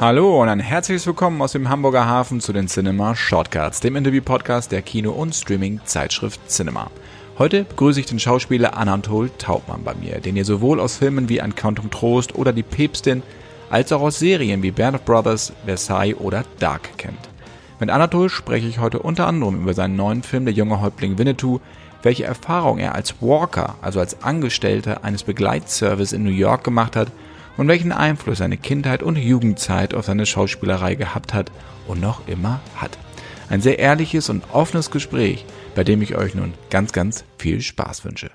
Hallo und ein herzliches Willkommen aus dem Hamburger Hafen zu den Cinema Shortcuts, dem Interview-Podcast der Kino- und Streaming-Zeitschrift Cinema. Heute begrüße ich den Schauspieler Anatol Taubmann bei mir, den ihr sowohl aus Filmen wie Ein Quantum Trost oder Die Päpstin als auch aus Serien wie Band of Brothers, Versailles oder Dark kennt. Mit Anatol spreche ich heute unter anderem über seinen neuen Film Der junge Häuptling Winnetou, welche Erfahrung er als Walker, also als Angestellter eines Begleitservice in New York gemacht hat und welchen Einfluss seine Kindheit und Jugendzeit auf seine Schauspielerei gehabt hat und noch immer hat. Ein sehr ehrliches und offenes Gespräch, bei dem ich euch nun ganz, ganz viel Spaß wünsche.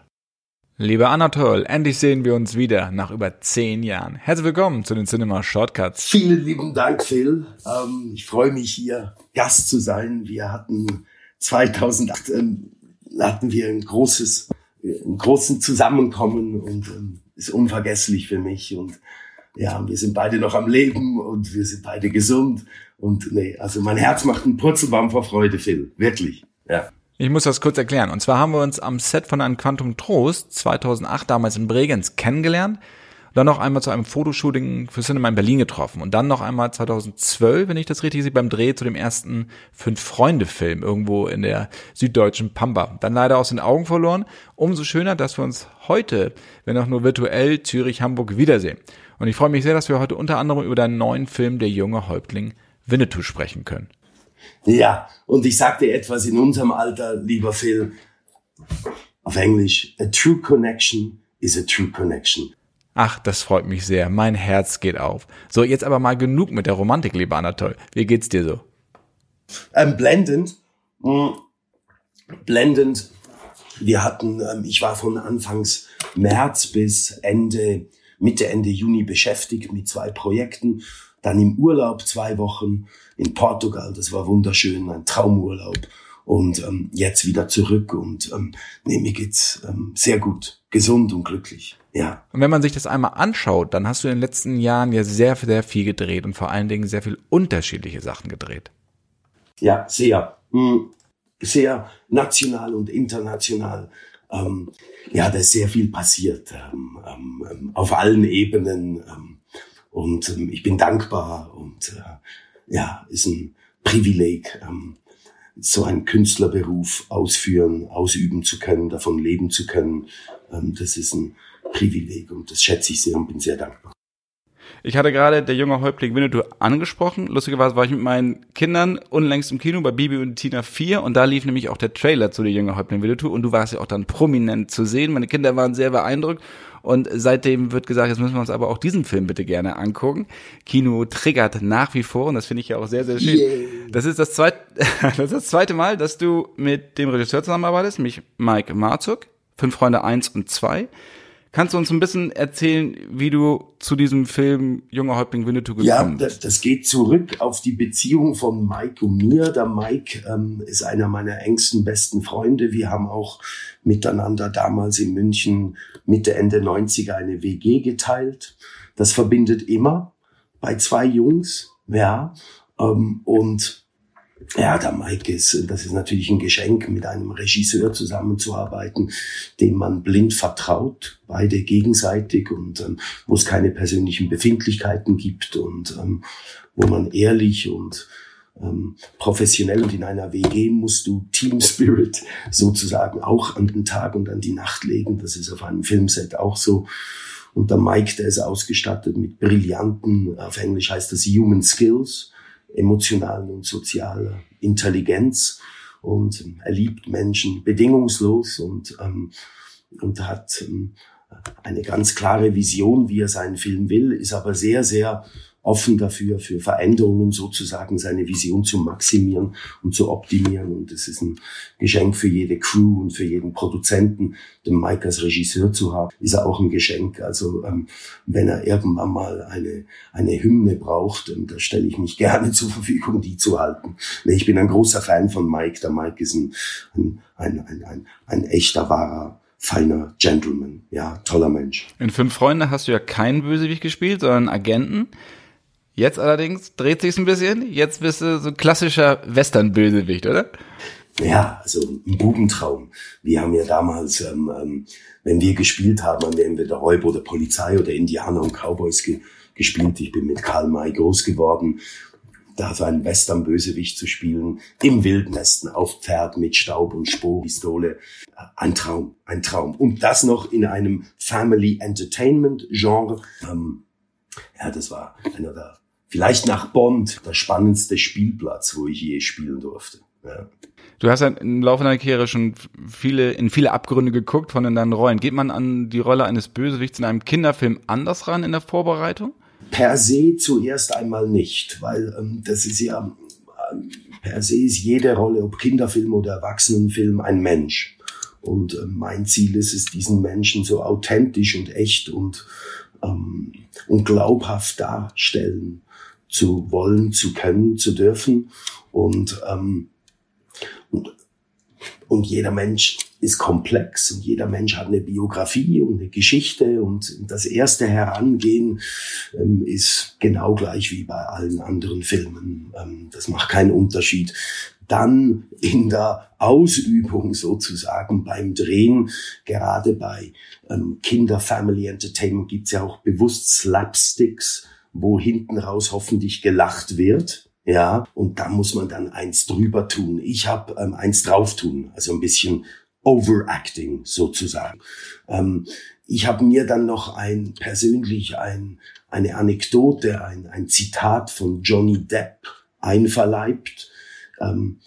Lieber Anatol, endlich sehen wir uns wieder nach über zehn Jahren. Herzlich willkommen zu den Cinema Shortcuts. Vielen lieben Dank, Phil. Ähm, ich freue mich hier Gast zu sein. Wir hatten 2008 ähm, hatten wir ein großes, ein großen Zusammenkommen und ähm, ist unvergesslich für mich und ja, wir sind beide noch am Leben und wir sind beide gesund und nee, also mein Herz macht einen Purzelbaum vor Freude, Phil, wirklich, ja. Ich muss das kurz erklären. Und zwar haben wir uns am Set von einem Quantum Trost 2008 damals in Bregenz kennengelernt dann noch einmal zu einem Fotoshooting für Cinema in Berlin getroffen und dann noch einmal 2012, wenn ich das richtig sehe, beim Dreh zu dem ersten Fünf-Freunde-Film irgendwo in der süddeutschen Pampa. Dann leider aus den Augen verloren. Umso schöner, dass wir uns heute, wenn auch nur virtuell, Zürich, Hamburg wiedersehen. Und ich freue mich sehr, dass wir heute unter anderem über deinen neuen Film Der junge Häuptling Winnetou sprechen können. Ja, und ich sagte etwas in unserem Alter, lieber Phil, auf Englisch, a true connection is a true connection. Ach, das freut mich sehr. Mein Herz geht auf. So, jetzt aber mal genug mit der Romantik, lieber Anatol. Wie geht's dir so? Ähm, blendend. Mh, blendend. Wir hatten, ähm, ich war von Anfangs März bis Ende, Mitte, Ende Juni beschäftigt mit zwei Projekten. Dann im Urlaub zwei Wochen in Portugal. Das war wunderschön, ein Traumurlaub und ähm, jetzt wieder zurück und ähm, nee, mir geht's ähm, sehr gut, gesund und glücklich. Ja. Und wenn man sich das einmal anschaut, dann hast du in den letzten Jahren ja sehr, sehr viel gedreht und vor allen Dingen sehr viel unterschiedliche Sachen gedreht. Ja, sehr. Hm, sehr national und international. Ähm, ja, da ist sehr viel passiert ähm, ähm, auf allen Ebenen. Ähm, und ähm, ich bin dankbar und äh, ja, ist ein Privileg. Ähm, so einen Künstlerberuf ausführen, ausüben zu können, davon leben zu können. Ähm, das ist ein Privileg und das schätze ich sehr und bin sehr dankbar. Ich hatte gerade der junge Häuptling Winnetou angesprochen. Lustigerweise war ich mit meinen Kindern unlängst im Kino bei Bibi und Tina 4 und da lief nämlich auch der Trailer zu der junge Häuptling Winnetou und du warst ja auch dann prominent zu sehen. Meine Kinder waren sehr beeindruckt und seitdem wird gesagt, jetzt müssen wir uns aber auch diesen Film bitte gerne angucken. Kino triggert nach wie vor und das finde ich ja auch sehr, sehr schön. Yeah. Das ist das zweite, das ist das zweite Mal, dass du mit dem Regisseur zusammenarbeitest, mich Mike Marzuk, Fünf Freunde eins und zwei. Kannst du uns ein bisschen erzählen, wie du zu diesem Film Junger Häuptling Winnetou gekommen bist? Ja, das, das geht zurück auf die Beziehung von Mike und mir. Der Mike ähm, ist einer meiner engsten besten Freunde. Wir haben auch miteinander damals in München Mitte, Ende 90er eine WG geteilt. Das verbindet immer bei zwei Jungs, ja. Ähm, und ja, der Mike ist, das ist natürlich ein Geschenk, mit einem Regisseur zusammenzuarbeiten, dem man blind vertraut, beide gegenseitig und ähm, wo es keine persönlichen Befindlichkeiten gibt und ähm, wo man ehrlich und ähm, professionell und in einer WG musst du Team Spirit sozusagen auch an den Tag und an die Nacht legen. Das ist auf einem Filmset auch so. Und der Mike, der ist ausgestattet mit brillanten, auf Englisch heißt das Human Skills emotionalen und sozialer Intelligenz. Und er liebt Menschen bedingungslos und, ähm, und hat ähm, eine ganz klare Vision, wie er seinen Film will, ist aber sehr, sehr offen dafür, für Veränderungen sozusagen seine Vision zu maximieren und zu optimieren. Und es ist ein Geschenk für jede Crew und für jeden Produzenten, den Mike als Regisseur zu haben, ist er auch ein Geschenk. Also ähm, wenn er irgendwann mal eine, eine Hymne braucht, ähm, da stelle ich mich gerne zur Verfügung, die zu halten. Ich bin ein großer Fan von Mike. Der Mike ist ein, ein, ein, ein, ein, ein echter, wahrer feiner Gentleman, ja, toller Mensch. In Fünf Freunde hast du ja keinen Bösewicht gespielt, sondern Agenten. Jetzt allerdings dreht sich's ein bisschen. Jetzt bist du so ein klassischer Western-Bösewicht, oder? Ja, also ein Bubentraum. Wir haben ja damals, ähm, ähm, wenn wir gespielt haben, haben wir entweder Räuber oder Polizei oder Indianer und Cowboys ge gespielt. Ich bin mit Karl May groß geworden. Da so einen Western-Bösewicht zu spielen, im Wildnesten, auf Pferd mit Staub und Sporenpistole. Ein Traum, ein Traum. Und das noch in einem Family Entertainment Genre. Ähm, ja, das war einer der, vielleicht nach Bond, der spannendste Spielplatz, wo ich je spielen durfte. Ja. Du hast ja im Laufe deiner Karriere schon viele, in viele Abgründe geguckt von deinen Rollen. Geht man an die Rolle eines Bösewichts in einem Kinderfilm anders ran in der Vorbereitung? Per se zuerst einmal nicht, weil ähm, das ist ja, ähm, per se ist jede Rolle, ob Kinderfilm oder Erwachsenenfilm, ein Mensch. Und äh, mein Ziel ist es, diesen Menschen so authentisch und echt und, ähm, und glaubhaft darstellen zu wollen, zu können, zu dürfen. Und ähm, und, und jeder Mensch ist komplex und jeder Mensch hat eine Biografie und eine Geschichte und das erste Herangehen ähm, ist genau gleich wie bei allen anderen Filmen. Ähm, das macht keinen Unterschied. Dann in der Ausübung sozusagen beim Drehen, gerade bei ähm, Kinder Family Entertainment gibt's ja auch bewusst Slapsticks, wo hinten raus hoffentlich gelacht wird. Ja, und da muss man dann eins drüber tun. Ich habe ähm, eins drauf tun, also ein bisschen Overacting sozusagen. Ähm, ich habe mir dann noch ein persönlich ein, eine Anekdote, ein, ein Zitat von Johnny Depp einverleibt, ähm,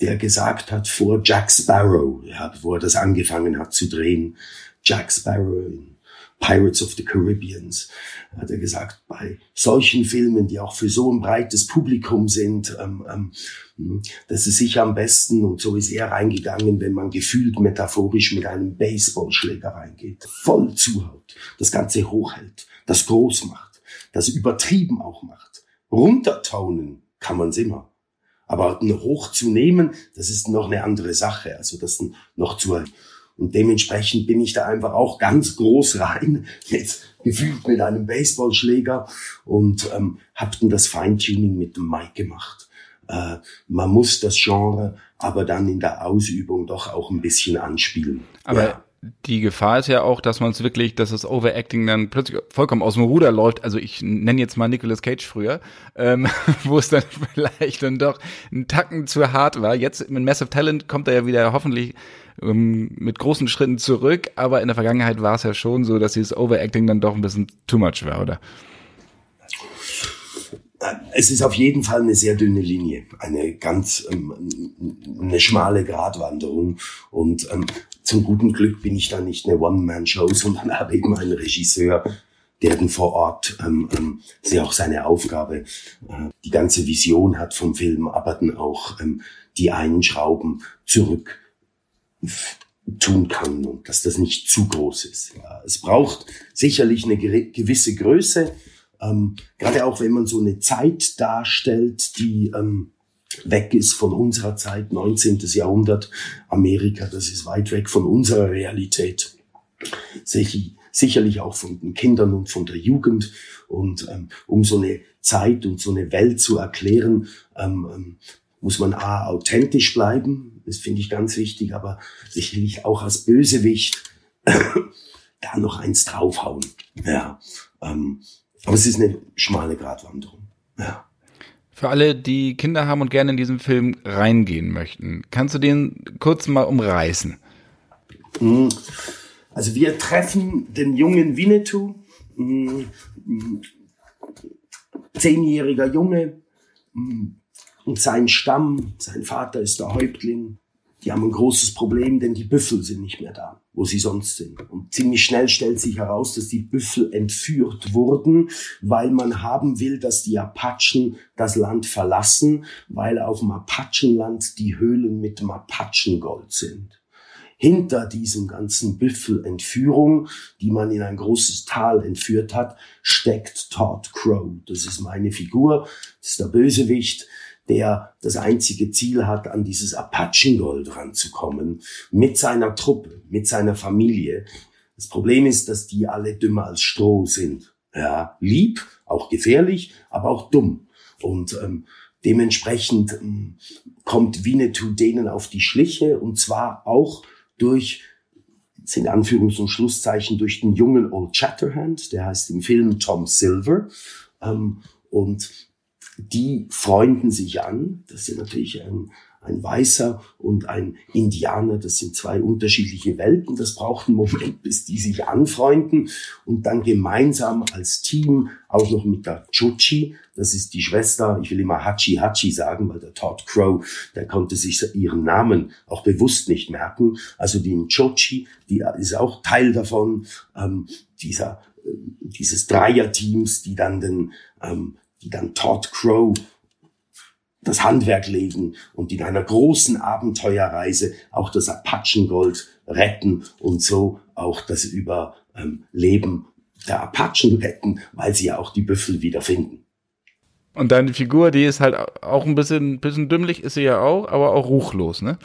der gesagt hat vor Jack Sparrow, ja, wo er das angefangen hat zu drehen, Jack Sparrow in Pirates of the Caribbeans, hat er gesagt, bei solchen Filmen, die auch für so ein breites Publikum sind, ähm, ähm, das ist sicher am besten und so ist er reingegangen, wenn man gefühlt metaphorisch mit einem Baseballschläger reingeht, voll zuhaut, das Ganze hochhält, das groß macht, das übertrieben auch macht. Runtertaunen kann man's immer. Aber hoch zu nehmen, das ist noch eine andere Sache. Also das noch zu und dementsprechend bin ich da einfach auch ganz groß rein, jetzt gefühlt mit einem Baseballschläger und ähm, hab dann das Feintuning mit dem Mic gemacht. Äh, man muss das Genre aber dann in der Ausübung doch auch ein bisschen anspielen. Aber ja die Gefahr ist ja auch, dass man es wirklich, dass das Overacting dann plötzlich vollkommen aus dem Ruder läuft. Also ich nenne jetzt mal Nicolas Cage früher, ähm, wo es dann vielleicht dann doch einen Tacken zu hart war. Jetzt mit Massive Talent kommt er ja wieder hoffentlich ähm, mit großen Schritten zurück, aber in der Vergangenheit war es ja schon so, dass dieses Overacting dann doch ein bisschen too much war, oder? Es ist auf jeden Fall eine sehr dünne Linie, eine ganz ähm, eine schmale Gratwanderung und ähm, zum guten Glück bin ich da nicht eine One-Man-Show, sondern habe eben einen Regisseur, der dann vor Ort ähm, ähm, sehr auch seine Aufgabe, äh, die ganze Vision hat vom Film, aber dann auch ähm, die einen Schrauben zurück tun kann und dass das nicht zu groß ist. Ja, es braucht sicherlich eine gewisse Größe, ähm, gerade auch wenn man so eine Zeit darstellt, die ähm, weg ist von unserer Zeit, 19. Jahrhundert, Amerika, das ist weit weg von unserer Realität. Sicherlich auch von den Kindern und von der Jugend. Und ähm, um so eine Zeit und so eine Welt zu erklären, ähm, ähm muss man A, authentisch bleiben, das finde ich ganz wichtig, aber sicherlich auch als Bösewicht da noch eins draufhauen. Ja, ähm, aber es ist eine schmale Gratwanderung. Ja. Für alle, die Kinder haben und gerne in diesen Film reingehen möchten, kannst du den kurz mal umreißen? Hm. Also wir treffen den jungen Winnetou, hm, hm, zehnjähriger Junge, und sein Stamm, sein Vater ist der Häuptling. Die haben ein großes Problem, denn die Büffel sind nicht mehr da, wo sie sonst sind. Und ziemlich schnell stellt sich heraus, dass die Büffel entführt wurden, weil man haben will, dass die Apachen das Land verlassen, weil auf dem Apachenland die Höhlen mit dem Apachengold sind. Hinter diesem ganzen Büffelentführung, die man in ein großes Tal entführt hat, steckt Todd Crow. Das ist meine Figur, das ist der Bösewicht der das einzige Ziel hat, an dieses Apachengold ranzukommen, mit seiner Truppe, mit seiner Familie. Das Problem ist, dass die alle dümmer als Stroh sind. Ja, lieb, auch gefährlich, aber auch dumm. Und ähm, dementsprechend ähm, kommt Winnetou denen auf die Schliche und zwar auch durch sind Anführungs- und Schlusszeichen durch den jungen Old Shatterhand, der heißt im Film Tom Silver. Ähm, und die freunden sich an. Das ist natürlich ein, ein Weißer und ein Indianer. Das sind zwei unterschiedliche Welten. Das braucht einen Moment, bis die sich anfreunden und dann gemeinsam als Team, auch noch mit der Chuchi, das ist die Schwester, ich will immer Hachi Hachi sagen, weil der Todd Crow, der konnte sich ihren Namen auch bewusst nicht merken. Also die Chochi, die ist auch Teil davon, ähm, dieser, äh, dieses Dreierteams, die dann den, ähm, die dann Todd Crow das Handwerk legen und in einer großen Abenteuerreise auch das Apachengold retten und so auch das Überleben der Apachen retten, weil sie ja auch die Büffel wiederfinden. Und deine Figur, die ist halt auch ein bisschen, bisschen dümmlich, ist sie ja auch, aber auch ruchlos, ne?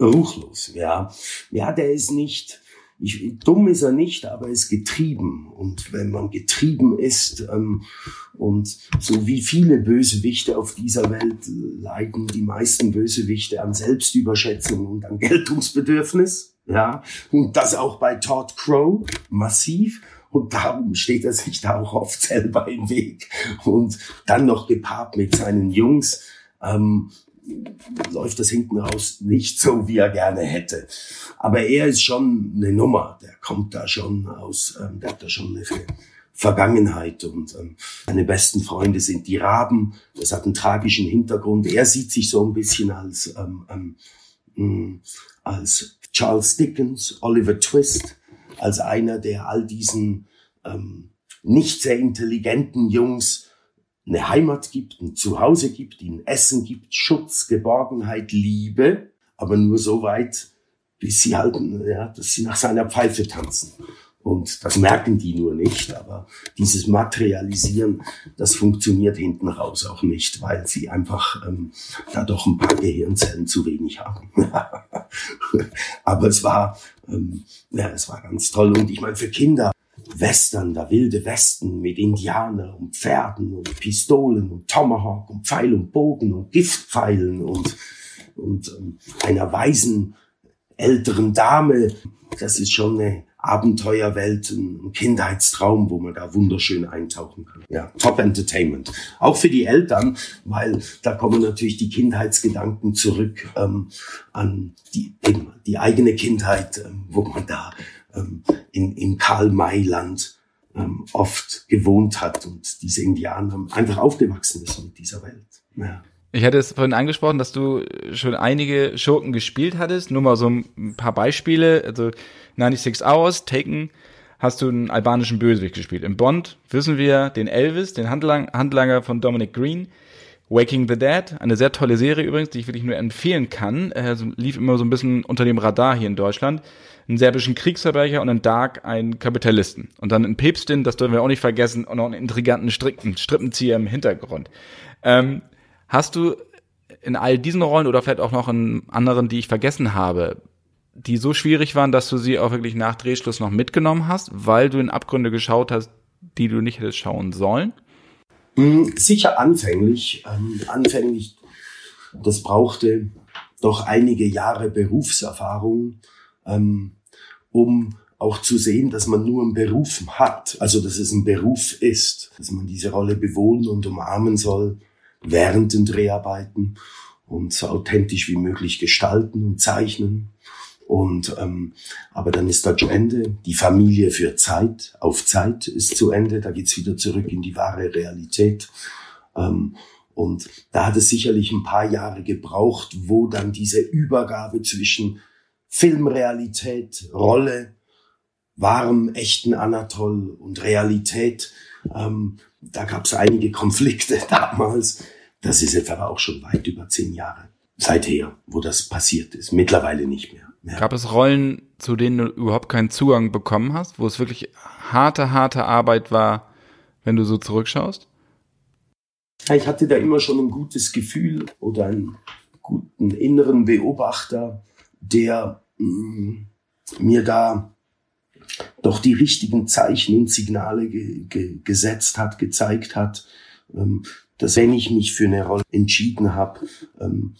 Ruchlos, ja. Ja, der ist nicht, ich, dumm ist er nicht, aber er ist getrieben. Und wenn man getrieben ist, ähm, und so wie viele Bösewichte auf dieser Welt leiden die meisten Bösewichte an Selbstüberschätzung und an Geltungsbedürfnis, ja, und das auch bei Todd Crow massiv. Und darum steht er sich da auch oft selber im Weg. Und dann noch gepaart mit seinen Jungs, ähm, läuft das hinten raus nicht so, wie er gerne hätte. Aber er ist schon eine Nummer. Der kommt da schon aus, ähm, der hat da schon eine Vergangenheit und ähm, seine besten Freunde sind die Raben. Das hat einen tragischen Hintergrund. Er sieht sich so ein bisschen als ähm, ähm, mm, als Charles Dickens, Oliver Twist, als einer, der all diesen ähm, nicht sehr intelligenten Jungs eine Heimat gibt, ein Zuhause gibt, ihnen Essen gibt, Schutz, Geborgenheit, Liebe, aber nur so weit, bis sie halt, ja, dass sie nach seiner Pfeife tanzen. Und das merken die nur nicht, aber dieses Materialisieren, das funktioniert hinten raus auch nicht, weil sie einfach ähm, da doch ein paar Gehirnzellen zu wenig haben. aber es war, ähm, ja, es war ganz toll. Und ich meine, für Kinder, Western, der wilde Westen mit Indianern und Pferden und Pistolen und Tomahawk und Pfeil und Bogen und Giftpfeilen und, und ähm, einer weisen älteren Dame. Das ist schon eine Abenteuerwelt, ein Kindheitstraum, wo man da wunderschön eintauchen kann. Ja, Top Entertainment. Auch für die Eltern, weil da kommen natürlich die Kindheitsgedanken zurück ähm, an die, eben, die eigene Kindheit, ähm, wo man da ähm, in, in Karl-May-Land ähm, oft gewohnt hat und diese Indianer einfach aufgewachsen ist mit dieser Welt. Ja. Ich hatte es vorhin angesprochen, dass du schon einige Schurken gespielt hattest. Nur mal so ein paar Beispiele. Also 96 Hours, Taken, hast du einen albanischen Bösewicht gespielt. In Bond wissen wir den Elvis, den Handlang Handlanger von Dominic Green. Waking the Dead, eine sehr tolle Serie übrigens, die ich wirklich nur empfehlen kann. Äh, lief immer so ein bisschen unter dem Radar hier in Deutschland einen serbischen Kriegsverbrecher und in Dark einen Kapitalisten. Und dann in Päpstin, das dürfen wir auch nicht vergessen, und noch einen intriganten Stricken, Strippenzieher im Hintergrund. Ähm, hast du in all diesen Rollen oder vielleicht auch noch in anderen, die ich vergessen habe, die so schwierig waren, dass du sie auch wirklich nach Drehschluss noch mitgenommen hast, weil du in Abgründe geschaut hast, die du nicht hättest schauen sollen? Hm, sicher anfänglich. Ähm, anfänglich, das brauchte doch einige Jahre Berufserfahrung. Ähm, um auch zu sehen, dass man nur einen Beruf hat, also dass es ein Beruf ist, dass man diese Rolle bewohnen und umarmen soll während den Dreharbeiten und so authentisch wie möglich gestalten und zeichnen. Und ähm, aber dann ist da zu Ende. Die Familie für Zeit, auf Zeit ist zu Ende. Da geht's wieder zurück in die wahre Realität. Ähm, und da hat es sicherlich ein paar Jahre gebraucht, wo dann diese Übergabe zwischen Filmrealität, Rolle, wahrem, echten Anatol und Realität. Ähm, da gab es einige Konflikte damals. Das ist jetzt aber auch schon weit über zehn Jahre seither, wo das passiert ist. Mittlerweile nicht mehr. Ja. Gab es Rollen, zu denen du überhaupt keinen Zugang bekommen hast, wo es wirklich harte, harte Arbeit war, wenn du so zurückschaust? Ich hatte da immer schon ein gutes Gefühl oder einen guten inneren Beobachter, der mh, mm, mir da doch die richtigen Zeichen und Signale ge ge gesetzt hat, gezeigt hat, ähm, dass wenn ich mich für eine Rolle entschieden habe, ähm,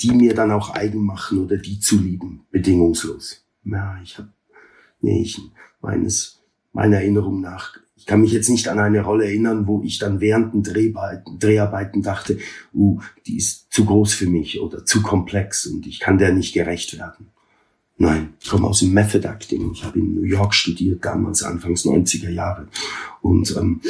die mir dann auch eigen machen oder die zu lieben, bedingungslos. Ja, ich habe, nee, ich, meines, meiner Erinnerung nach, ich kann mich jetzt nicht an eine Rolle erinnern, wo ich dann während den Dreharbeiten, Dreharbeiten dachte, uh, die ist zu groß für mich oder zu komplex und ich kann der nicht gerecht werden. Nein, ich komme aus dem Method Acting. Ich habe in New York studiert, damals Anfangs 90er Jahre. Und ähm,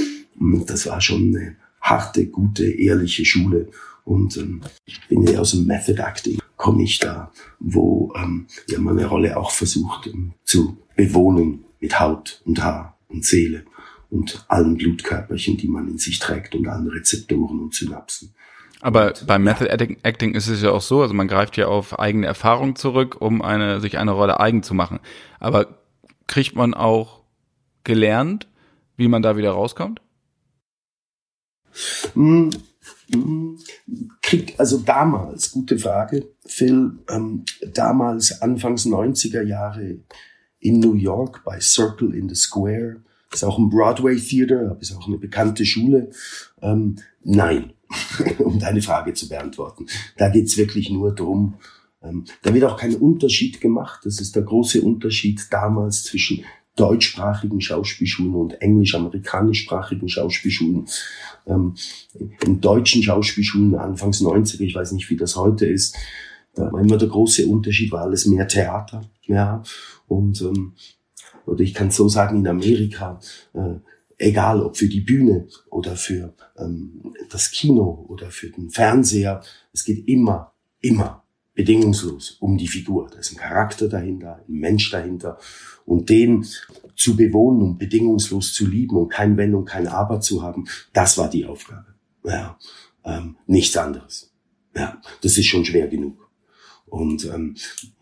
das war schon eine harte, gute, ehrliche Schule. Und ähm, ich bin ja aus dem Method Acting, komme ich da, wo ähm, ja man eine Rolle auch versucht ähm, zu bewohnen mit Haut und Haar und Seele und allen Blutkörperchen, die man in sich trägt und allen Rezeptoren und Synapsen. Aber beim Method Acting ist es ja auch so, also man greift ja auf eigene Erfahrung zurück, um eine, sich eine Rolle eigen zu machen. Aber kriegt man auch gelernt, wie man da wieder rauskommt? Kriegt, also damals, gute Frage, Phil, ähm, damals Anfangs 90er Jahre in New York bei Circle in the Square, ist auch ein Broadway Theater, ist auch eine bekannte Schule. Ähm, nein, um deine Frage zu beantworten. Da geht's wirklich nur drum. Ähm, da wird auch kein Unterschied gemacht. Das ist der große Unterschied damals zwischen deutschsprachigen Schauspielschulen und englisch-amerikanischsprachigen Schauspielschulen. Ähm, in deutschen Schauspielschulen anfangs 90er, ich weiß nicht, wie das heute ist, da war immer der große Unterschied, war alles mehr Theater. Ja, und ähm, oder ich kann so sagen, in Amerika äh, egal ob für die Bühne oder für ähm, das Kino oder für den Fernseher, es geht immer, immer bedingungslos um die Figur. Da ist ein Charakter dahinter, ein Mensch dahinter. Und den zu bewohnen und bedingungslos zu lieben und kein Wenn und kein Aber zu haben, das war die Aufgabe. Ja, ähm, nichts anderes. Ja, das ist schon schwer genug. Und ähm,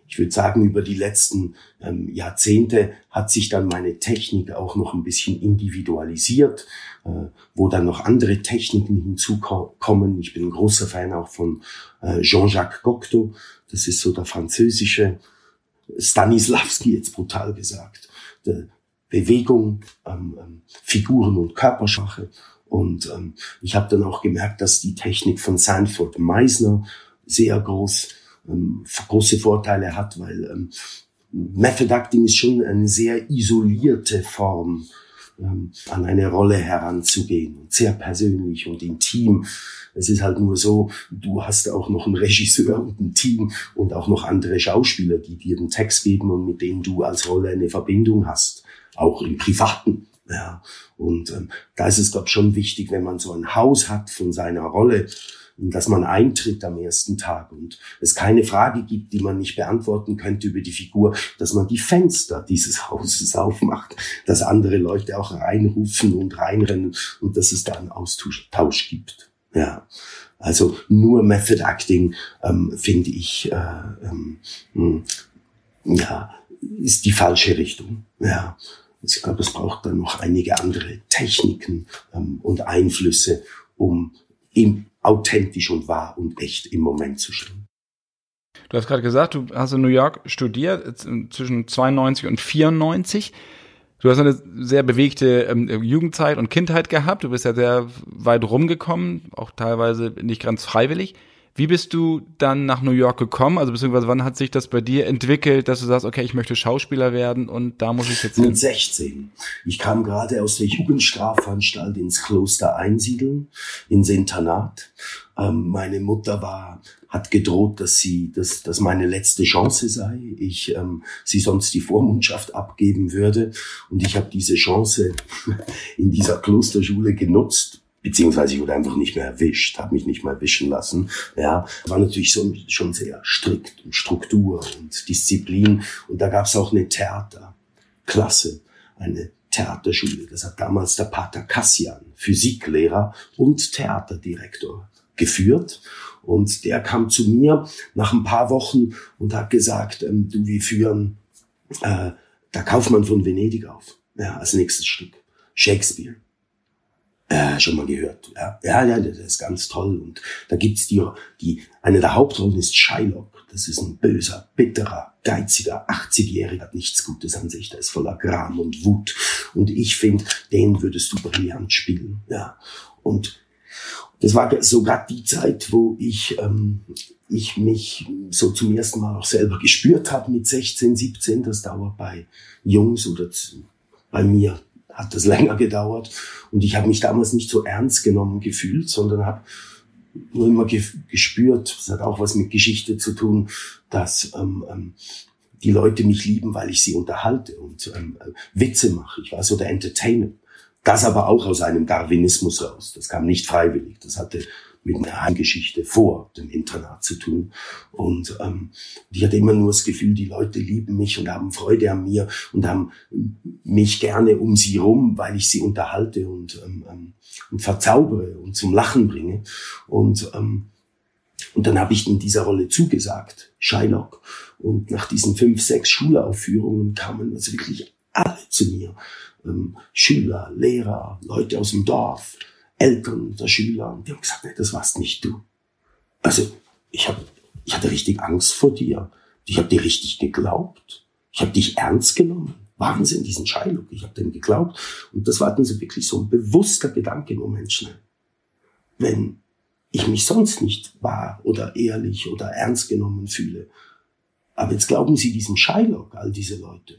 ich würde sagen, über die letzten ähm, Jahrzehnte hat sich dann meine Technik auch noch ein bisschen individualisiert, äh, wo dann noch andere Techniken hinzukommen. Ich bin ein großer Fan auch von äh, Jean-Jacques Cocteau. Das ist so der französische Stanislavski, jetzt brutal gesagt. Der Bewegung, ähm, ähm, Figuren und Körpersprache. Und ähm, ich habe dann auch gemerkt, dass die Technik von Sanford Meisner sehr groß ähm, große Vorteile hat, weil ähm, Method Acting ist schon eine sehr isolierte Form, ähm, an eine Rolle heranzugehen sehr persönlich und intim. Es ist halt nur so, du hast auch noch einen Regisseur und ein Team und auch noch andere Schauspieler, die dir den Text geben und mit denen du als Rolle eine Verbindung hast, auch im Privaten. Ja, und ähm, da ist es, glaube ich, schon wichtig, wenn man so ein Haus hat von seiner Rolle, dass man eintritt am ersten Tag und es keine Frage gibt, die man nicht beantworten könnte über die Figur, dass man die Fenster dieses Hauses aufmacht, dass andere Leute auch reinrufen und reinrennen und dass es da einen Austausch gibt. Ja, also nur Method Acting ähm, finde ich, äh, ähm, hm, ja, ist die falsche Richtung. Ja, ich glaube, es braucht dann noch einige andere Techniken ähm, und Einflüsse, um im authentisch und wahr und echt im Moment zu stehen. Du hast gerade gesagt, du hast in New York studiert, zwischen 92 und 94. Du hast eine sehr bewegte ähm, Jugendzeit und Kindheit gehabt. Du bist ja sehr weit rumgekommen, auch teilweise nicht ganz freiwillig. Wie bist du dann nach New York gekommen? Also beziehungsweise wann hat sich das bei dir entwickelt, dass du sagst, okay, ich möchte Schauspieler werden und da muss ich jetzt hin? Mit 16. Ich kam gerade aus der Jugendstrafanstalt ins Kloster Einsiedeln, ins Internat. Ähm, meine Mutter war, hat gedroht, dass sie, dass, dass meine letzte Chance sei. Ich ähm, sie sonst die Vormundschaft abgeben würde. Und ich habe diese Chance in dieser Klosterschule genutzt beziehungsweise ich wurde einfach nicht mehr erwischt, habe mich nicht mehr erwischen lassen. Ja, war natürlich so, schon sehr strikt und Struktur und Disziplin. Und da gab es auch eine Theaterklasse, eine Theaterschule. Das hat damals der Pater Kassian, Physiklehrer und Theaterdirektor, geführt. Und der kam zu mir nach ein paar Wochen und hat gesagt, ähm, du, wir führen äh, der Kaufmann von Venedig auf. Ja, als nächstes Stück. Shakespeare. Äh, schon mal gehört. Ja, ja, ja, das ist ganz toll. Und da gibt's die, die, eine der Hauptrollen ist Shylock. Das ist ein böser, bitterer, geiziger, 80-Jähriger, hat nichts Gutes an sich. Der ist voller Gram und Wut. Und ich finde, den würdest du brillant spielen. Ja. Und das war sogar die Zeit, wo ich, ähm, ich mich so zum ersten Mal auch selber gespürt habe mit 16, 17. Das dauert bei Jungs oder bei mir hat das länger gedauert. Und ich habe mich damals nicht so ernst genommen gefühlt, sondern habe nur immer ge gespürt, das hat auch was mit Geschichte zu tun, dass ähm, ähm, die Leute mich lieben, weil ich sie unterhalte und ähm, Witze mache. Ich war so der Entertainer. Das aber auch aus einem Darwinismus raus. Das kam nicht freiwillig. Das hatte mit einer Heimgeschichte vor dem Internat zu tun. Und ähm, ich hatte immer nur das Gefühl, die Leute lieben mich und haben Freude an mir und haben mich gerne um sie rum, weil ich sie unterhalte und, ähm, ähm und verzaubere und zum Lachen bringe. Und, ähm, und dann habe ich in dieser Rolle zugesagt, Shylock. Und nach diesen fünf, sechs Schulaufführungen kamen also wirklich alle zu mir ähm, Schüler, Lehrer, Leute aus dem Dorf, Eltern der Schüler. Und die haben gesagt, nee, das warst nicht du. Also ich, hab, ich hatte richtig Angst vor dir. Ich habe dir richtig geglaubt. Ich habe dich ernst genommen. Wahnsinn, diesen Shylock. Ich habe dem geglaubt. Und das war dann so wirklich so ein bewusster Gedanke im Moment schnell. Wenn ich mich sonst nicht wahr oder ehrlich oder ernst genommen fühle. Aber jetzt glauben sie diesem Shylock, all diese Leute.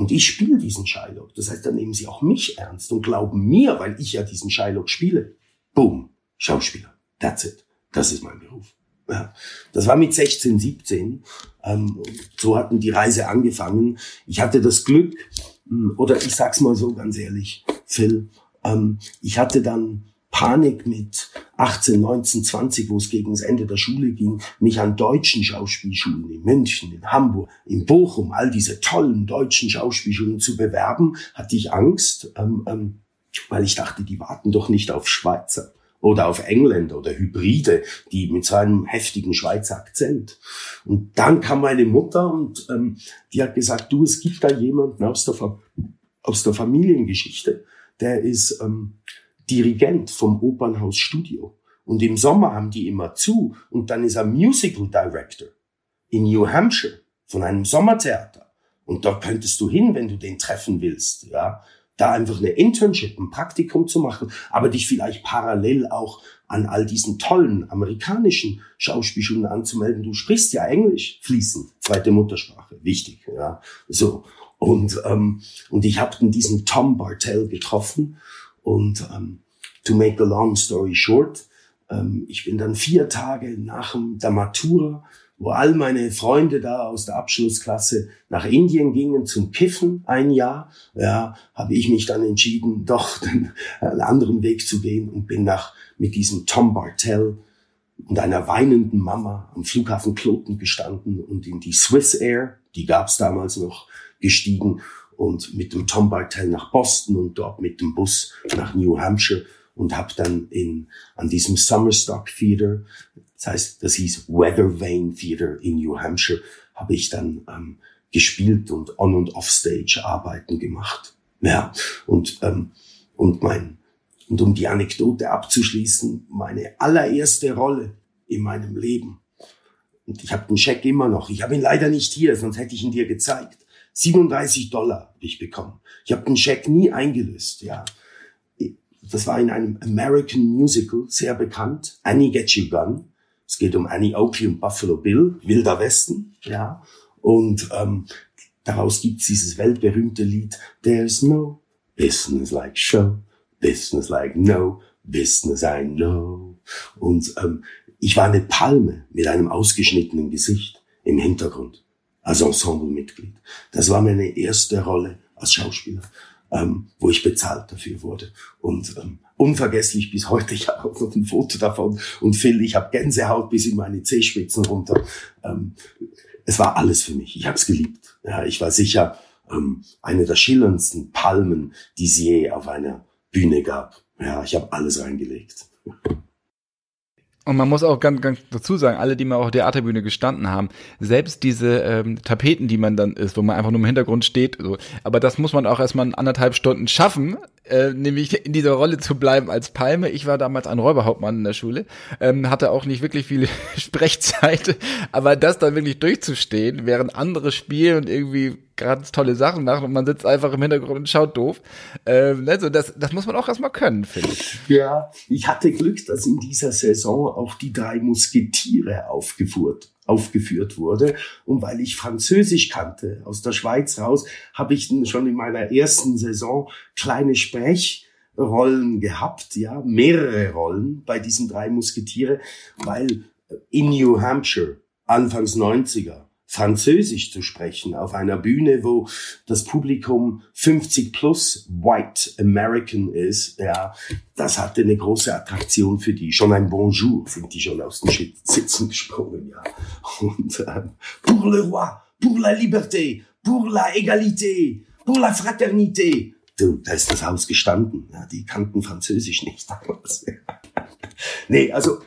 Und ich spiele diesen Shylock. Das heißt, dann nehmen sie auch mich ernst und glauben mir, weil ich ja diesen Shylock spiele. Boom, Schauspieler. That's it. Das ist mein Beruf. Ja. Das war mit 16, 17. Ähm, so hatten die Reise angefangen. Ich hatte das Glück, hm, oder ich sag's mal so ganz ehrlich, Phil, ähm, ich hatte dann Panik mit 18, 19, 20, wo es gegen das Ende der Schule ging, mich an deutschen Schauspielschulen in München, in Hamburg, in Bochum, all diese tollen deutschen Schauspielschulen zu bewerben, hatte ich Angst, ähm, ähm, weil ich dachte, die warten doch nicht auf Schweizer oder auf Engländer oder Hybride, die mit so einem heftigen Schweizer Akzent. Und dann kam meine Mutter und ähm, die hat gesagt, du, es gibt da jemanden aus der, aus der Familiengeschichte, der ist ähm, Dirigent vom Opernhaus Studio. Und im Sommer haben die immer zu und dann ist er Musical Director in New Hampshire von einem Sommertheater. Und da könntest du hin, wenn du den treffen willst, ja. Da einfach eine Internship, ein Praktikum zu machen, aber dich vielleicht parallel auch an all diesen tollen amerikanischen Schauspielschulen anzumelden. Du sprichst ja Englisch fließend, zweite Muttersprache, wichtig, ja. So. Und, ähm, und ich habe diesen Tom Bartell getroffen und ähm, to make a long story short, ähm, ich bin dann vier Tage nach der Matura, wo all meine Freunde da aus der Abschlussklasse nach Indien gingen zum Piffen ein Jahr, ja, habe ich mich dann entschieden, doch den, einen anderen Weg zu gehen und bin nach mit diesem Tom Bartell und einer weinenden Mama am Flughafen Kloten gestanden und in die Swiss Air, die gab's damals noch, gestiegen und mit dem Tom Bartel nach Boston und dort mit dem Bus nach New Hampshire und habe dann in an diesem Summerstock Theater, das heißt, das hieß Weather Vane Theater in New Hampshire, habe ich dann ähm, gespielt und on und off Stage Arbeiten gemacht. Ja und ähm, und mein und um die Anekdote abzuschließen, meine allererste Rolle in meinem Leben. Und ich habe den Scheck immer noch. Ich habe ihn leider nicht hier, sonst hätte ich ihn dir gezeigt. 37 Dollar habe ich bekommen. Ich habe den Scheck nie eingelöst, ja. Das war in einem American Musical sehr bekannt, Annie Get You Gun. Es geht um Annie Oakley und Buffalo Bill, Wilder Westen, ja. Und ähm, daraus gibt's dieses weltberühmte Lied There's no business like show, business like no, business I know. Und ähm, ich war eine Palme mit einem ausgeschnittenen Gesicht im Hintergrund als Ensemblemitglied. Das war meine erste Rolle als Schauspieler, ähm, wo ich bezahlt dafür wurde. Und ähm, unvergesslich bis heute, ich habe auch noch ein Foto davon. Und Phil, ich habe Gänsehaut bis in meine Zehspitzen runter. Ähm, es war alles für mich. Ich habe es geliebt. Ja, ich war sicher ähm, eine der schillerndsten Palmen, die es je auf einer Bühne gab. Ja, ich habe alles reingelegt. Und man muss auch ganz, ganz dazu sagen, alle, die mal auf der Theaterbühne gestanden haben, selbst diese ähm, Tapeten, die man dann ist, wo man einfach nur im Hintergrund steht, so, aber das muss man auch erstmal anderthalb Stunden schaffen, äh, nämlich in dieser Rolle zu bleiben als Palme. Ich war damals ein Räuberhauptmann in der Schule, ähm, hatte auch nicht wirklich viele Sprechzeit, aber das dann wirklich durchzustehen, während andere spielen und irgendwie gerade tolle Sachen machen und man sitzt einfach im Hintergrund und schaut doof. Ähm, also das, das muss man auch erstmal können, finde ich. Ja, ich hatte Glück, dass in dieser Saison auch die drei Musketiere aufgeführt, aufgeführt wurde. Und weil ich Französisch kannte, aus der Schweiz raus, habe ich schon in meiner ersten Saison kleine Sprechrollen gehabt, ja, mehrere Rollen bei diesen drei Musketiere, weil in New Hampshire, Anfangs 90er, Französisch zu sprechen auf einer Bühne, wo das Publikum 50 plus White American ist, ja, das hatte eine große Attraktion für die. Schon ein Bonjour sind die schon aus den Sitzen gesprungen, ja. Und äh, pour le roi, pour la liberté, pour la égalité, pour la fraternité. Du, da ist das Haus gestanden. Ja, die kannten Französisch nicht damals. nee, also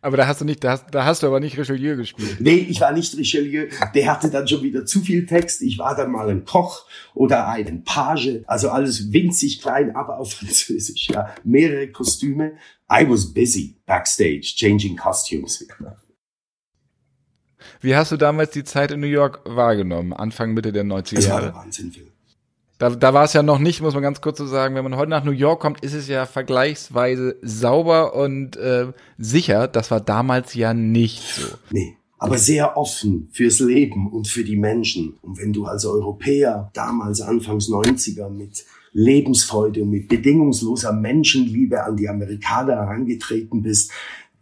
aber da hast du nicht, da hast, da hast du aber nicht Richelieu gespielt. Nee, ich war nicht Richelieu. Der hatte dann schon wieder zu viel Text. Ich war dann mal ein Koch oder ein Page. Also alles winzig klein, aber auf Französisch. Ja, mehrere Kostüme. I was busy backstage, changing costumes. Wie hast du damals die Zeit in New York wahrgenommen? Anfang, Mitte der 90er Jahre? Das war Wahnsinn, Phil. Da, da war es ja noch nicht, muss man ganz kurz so sagen, wenn man heute nach New York kommt, ist es ja vergleichsweise sauber und äh, sicher. Das war damals ja nicht so. Nee. Aber sehr offen fürs Leben und für die Menschen. Und wenn du als Europäer damals Anfangs 90er mit Lebensfreude und mit bedingungsloser Menschenliebe an die Amerikaner herangetreten bist,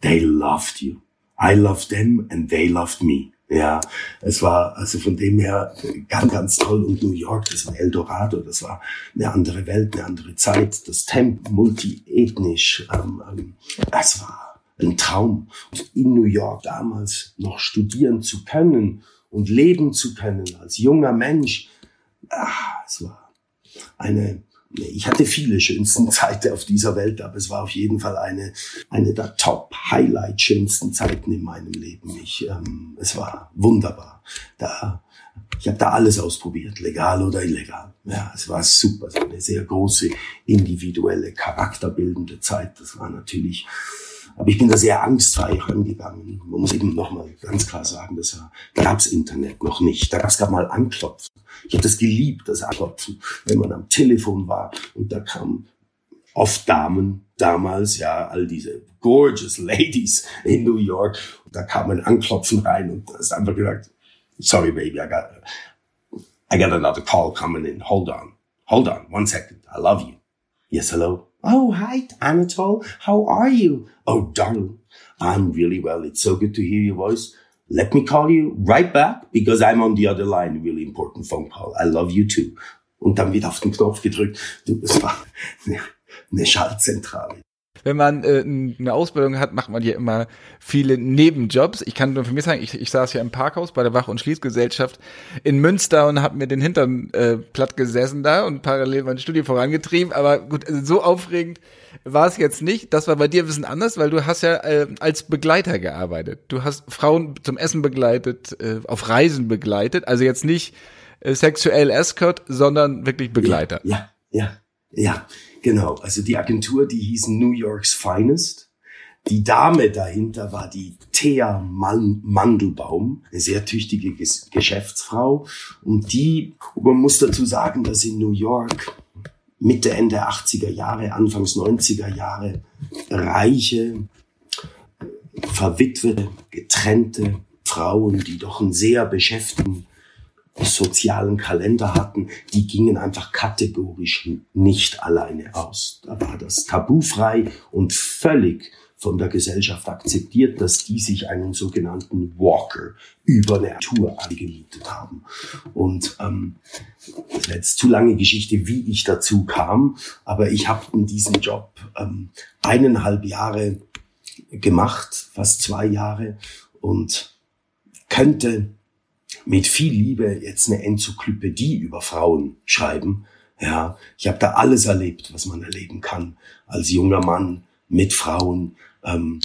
they loved you. I loved them and they loved me. Ja, es war also von dem her ganz, ganz toll. Und New York, das war Eldorado, das war eine andere Welt, eine andere Zeit. Das Temp multiethnisch, ähm, ähm, das war ein Traum. Und in New York damals noch studieren zu können und leben zu können als junger Mensch, ah, es war eine ich hatte viele schönsten Zeiten auf dieser Welt, aber es war auf jeden Fall eine, eine der Top-Highlight schönsten Zeiten in meinem Leben. Ich, ähm, es war wunderbar. Da, ich habe da alles ausprobiert, legal oder illegal. Ja, es war super. Es war eine sehr große individuelle, charakterbildende Zeit. Das war natürlich aber ich bin da sehr angstfrei rangegangen. Man muss eben nochmal ganz klar sagen, dass da gab's Internet noch nicht. Da gab's gerade mal Anklopfen. Ich habe das geliebt, das Anklopfen, wenn man am Telefon war und da kamen oft Damen damals, ja, all diese gorgeous ladies in New York. Und da kam ein Anklopfen rein und da ist einfach gesagt, sorry baby, I got, I got another call coming in. Hold on. Hold on. One second. I love you. Yes, hello. Oh, hi, Anatole. How are you? Oh, darling. I'm really well. It's so good to hear your voice. Let me call you right back because I'm on the other line. Really important phone call. I love you too. Und dann wird auf den Knopf gedrückt. Das war eine Schaltzentrale wenn man äh, eine Ausbildung hat, macht man hier immer viele Nebenjobs. Ich kann nur für mich sagen, ich, ich saß ja im Parkhaus bei der Wach- und Schließgesellschaft in Münster und habe mir den Hintern äh, platt gesessen da und parallel mein Studium vorangetrieben. Aber gut, also so aufregend war es jetzt nicht. Das war bei dir ein bisschen anders, weil du hast ja äh, als Begleiter gearbeitet. Du hast Frauen zum Essen begleitet, äh, auf Reisen begleitet. Also jetzt nicht äh, sexuell Escort, sondern wirklich Begleiter. Ja, ja, ja. ja. Genau, also die Agentur, die hieß New York's Finest. Die Dame dahinter war die Thea Mandelbaum, eine sehr tüchtige Geschäftsfrau. Und die, man muss dazu sagen, dass in New York Mitte, Ende 80er Jahre, Anfangs 90er Jahre reiche, verwitwete, getrennte Frauen, die doch einen sehr beschäftigten sozialen Kalender hatten, die gingen einfach kategorisch nicht alleine aus. Da war das tabufrei und völlig von der Gesellschaft akzeptiert, dass die sich einen sogenannten Walker über eine Tour angemietet haben. Und ähm, das wäre jetzt zu lange Geschichte, wie ich dazu kam, aber ich habe in diesem Job ähm, eineinhalb Jahre gemacht, fast zwei Jahre und könnte mit viel Liebe jetzt eine Enzyklopädie über Frauen schreiben. Ja, ich habe da alles erlebt, was man erleben kann als junger Mann mit Frauen ähm,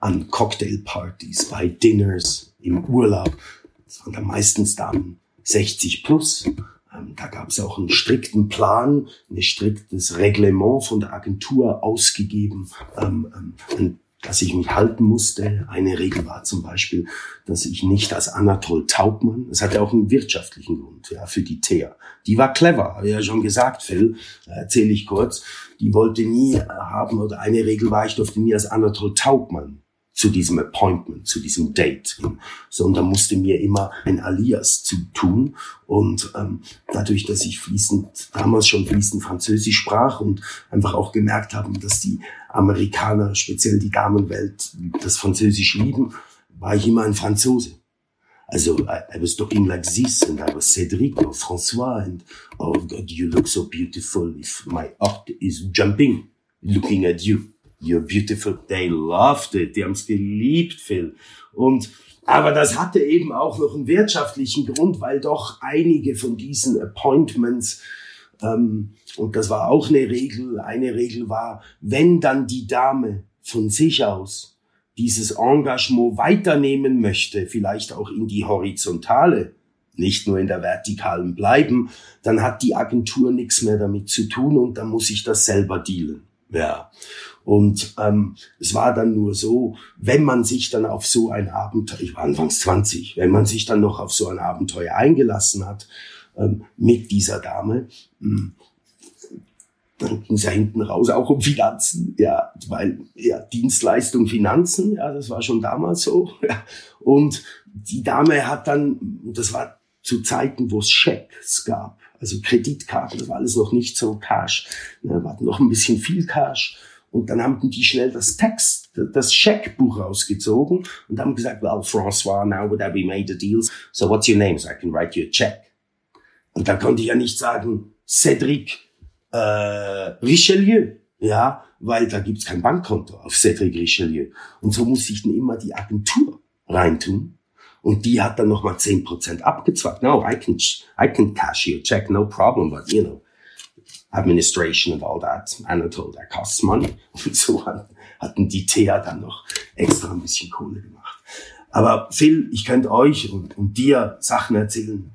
an Cocktailpartys, bei Dinners, im Urlaub. Das waren da meistens Damen 60 plus. ähm, da gab es auch einen strikten Plan, ein striktes Reglement von der Agentur ausgegeben, ähm, ähm, dass ich mich halten musste. Eine Regel war zum Beispiel, dass ich nicht als Anatol Taubmann, das hatte auch einen wirtschaftlichen Grund, ja, für die Thea. Die war clever, habe ich ja schon gesagt, Phil, erzähle ich kurz. Die wollte nie haben, oder eine Regel war, ich durfte nie als Anatol Taubmann zu diesem Appointment, zu diesem Date. Sondern musste mir immer ein Alias zu tun. Und ähm, dadurch, dass ich fließend, damals schon fließend Französisch sprach und einfach auch gemerkt haben, dass die Amerikaner, speziell die Damenwelt, das Französisch lieben, war ich immer ein Franzose. Also I, I was talking like this, and I was Cédric or François, and oh God, you look so beautiful. If my heart is jumping, looking at you. You're beautiful. They loved it. Die haben es geliebt, Phil. Und aber das hatte eben auch noch einen wirtschaftlichen Grund, weil doch einige von diesen Appointments ähm, und das war auch eine Regel. Eine Regel war, wenn dann die Dame von sich aus dieses Engagement weiternehmen möchte, vielleicht auch in die horizontale, nicht nur in der vertikalen bleiben, dann hat die Agentur nichts mehr damit zu tun und dann muss ich das selber dealen. Ja. Und ähm, es war dann nur so, wenn man sich dann auf so ein Abenteuer, ich war anfangs 20, wenn man sich dann noch auf so ein Abenteuer eingelassen hat ähm, mit dieser Dame, mh, hm, dann ging es ja hinten raus auch um Finanzen, ja, weil ja Dienstleistung, Finanzen, ja, das war schon damals so. Ja. Und die Dame hat dann, das war zu Zeiten, wo es Schecks gab, also Kreditkarten, das war alles noch nicht so Cash, ne, war noch ein bisschen viel Cash und dann haben die schnell das Text, das Scheckbuch rausgezogen und haben gesagt, well, François, now that we made the deals, so what's your name? So I can write you a check. Und da konnte ich ja nicht sagen, Cedric äh, Richelieu, ja, weil da gibt's kein Bankkonto auf Cedric Richelieu. Und so muss ich dann immer die Agentur reintun. Und die hat dann nochmal zehn Prozent abgezwackt. No, I can, I can cash your check, no problem, but you know, administration and all that. Anatole, costs money. Und so hatten die Thea dann noch extra ein bisschen Kohle gemacht. Aber Phil, ich könnte euch und, und dir Sachen erzählen.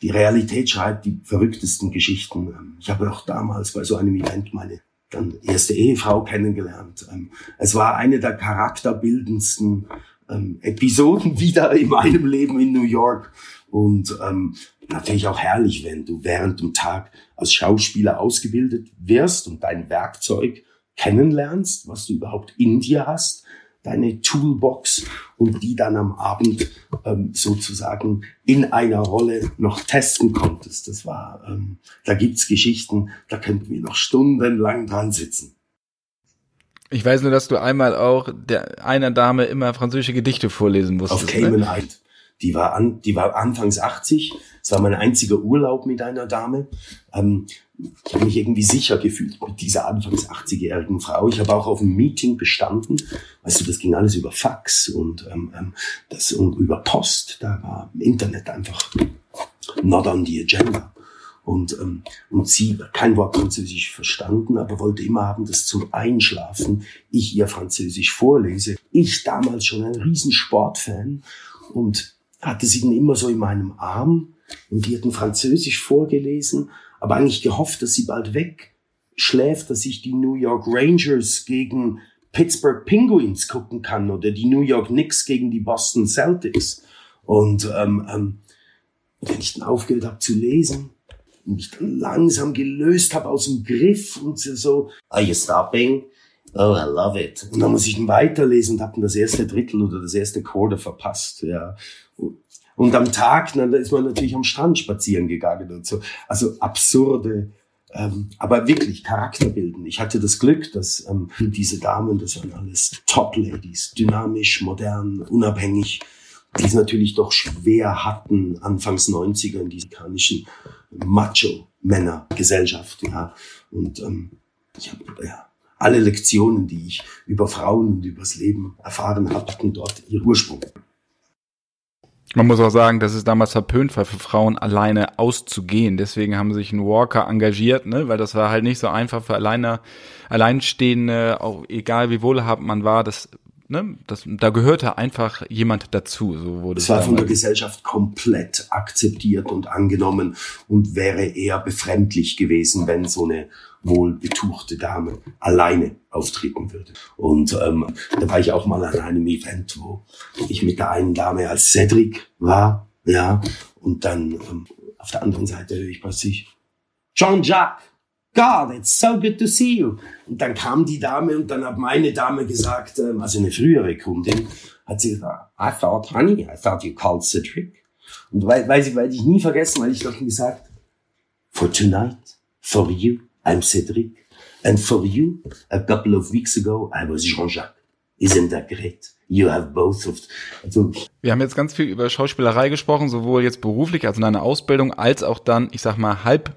Die Realität schreibt die verrücktesten Geschichten. Ähm, ich habe auch damals bei so einem Event meine dann erste Ehefrau kennengelernt. Ähm, es war eine der charakterbildendsten ähm, Episoden wieder in meinem Leben in New York. Und ähm, natürlich auch herrlich, wenn du während dem Tag als Schauspieler ausgebildet wirst und dein Werkzeug kennenlernst, was du überhaupt in dir hast, deine Toolbox und die dann am Abend ähm, sozusagen in einer Rolle noch testen konntest. Das war, ähm, da gibt's Geschichten, da könnten wir noch stundenlang dran sitzen. Ich weiß nur, dass du einmal auch der einer Dame immer französische Gedichte vorlesen musstest. Auf Cayman ne? Island. Die war, an, die war anfangs 80. Es war mein einziger Urlaub mit einer Dame. Ähm, ich habe mich irgendwie sicher gefühlt mit dieser anfangs 80-jährigen Frau. Ich habe auch auf einem Meeting bestanden. Weißt du, das ging alles über Fax und, ähm, ähm das, und über Post. Da war Internet einfach not on the agenda. Und, ähm, und sie kein Wort Französisch verstanden, aber wollte immer haben, dass zum Einschlafen ich ihr Französisch vorlese. Ich damals schon ein Riesensportfan und hatte sie dann immer so in meinem Arm und die hatten Französisch vorgelesen, aber eigentlich gehofft, dass sie bald wegschläft, dass ich die New York Rangers gegen Pittsburgh Penguins gucken kann oder die New York Knicks gegen die Boston Celtics. Und ähm, ähm, wenn ich dann aufgehört habe zu lesen, mich dann langsam gelöst habe aus dem Griff und so, are you stopping? Oh, I love it. Und dann muss ich dann weiterlesen und habe dann das erste Drittel oder das erste Quarter verpasst. Ja. Und am Tag, na, da ist man natürlich am Strand spazieren gegangen und so. Also absurde, ähm, aber wirklich Charakterbilden. Ich hatte das Glück, dass ähm, diese Damen, das waren alles Top-Ladies, dynamisch, modern, unabhängig, die es natürlich doch schwer hatten, anfangs 90er in dieser amerikanischen Macho-Männer-Gesellschaft. Ja. Und ähm, ich habe ja, alle Lektionen, die ich über Frauen und übers Leben erfahren habe, hatten dort ihren Ursprung. Man muss auch sagen, dass es damals verpönt war, für Frauen alleine auszugehen. Deswegen haben sich ein Walker engagiert, ne? weil das war halt nicht so einfach für alleine, Alleinstehende, auch egal wie wohlhabend man war, das ne, das, da gehörte einfach jemand dazu. So wurde es war von der Gesellschaft komplett akzeptiert und angenommen und wäre eher befremdlich gewesen, wenn so eine wohlbetuchte Dame alleine auftreten würde. Und ähm, da war ich auch mal an einem Event, wo ich mit der einen Dame als Cedric war, ja, und dann ähm, auf der anderen Seite höre ich plötzlich Jean-Jacques. God, it's so good to see you. Und dann kam die Dame und dann hat meine Dame gesagt, ähm, also eine frühere Kundin, hat sie gesagt, I thought, honey, I thought you called Cedric. Und weil, weil sie, weil ich nie vergessen, weil ich doch gesagt, for tonight, for you, I'm Cedric. And for you, a couple of weeks ago, I was Jean-Jacques. Isn't that great? You have both of. Also, wir haben jetzt ganz viel über Schauspielerei gesprochen, sowohl jetzt beruflich, also in einer Ausbildung, als auch dann, ich sag mal, halb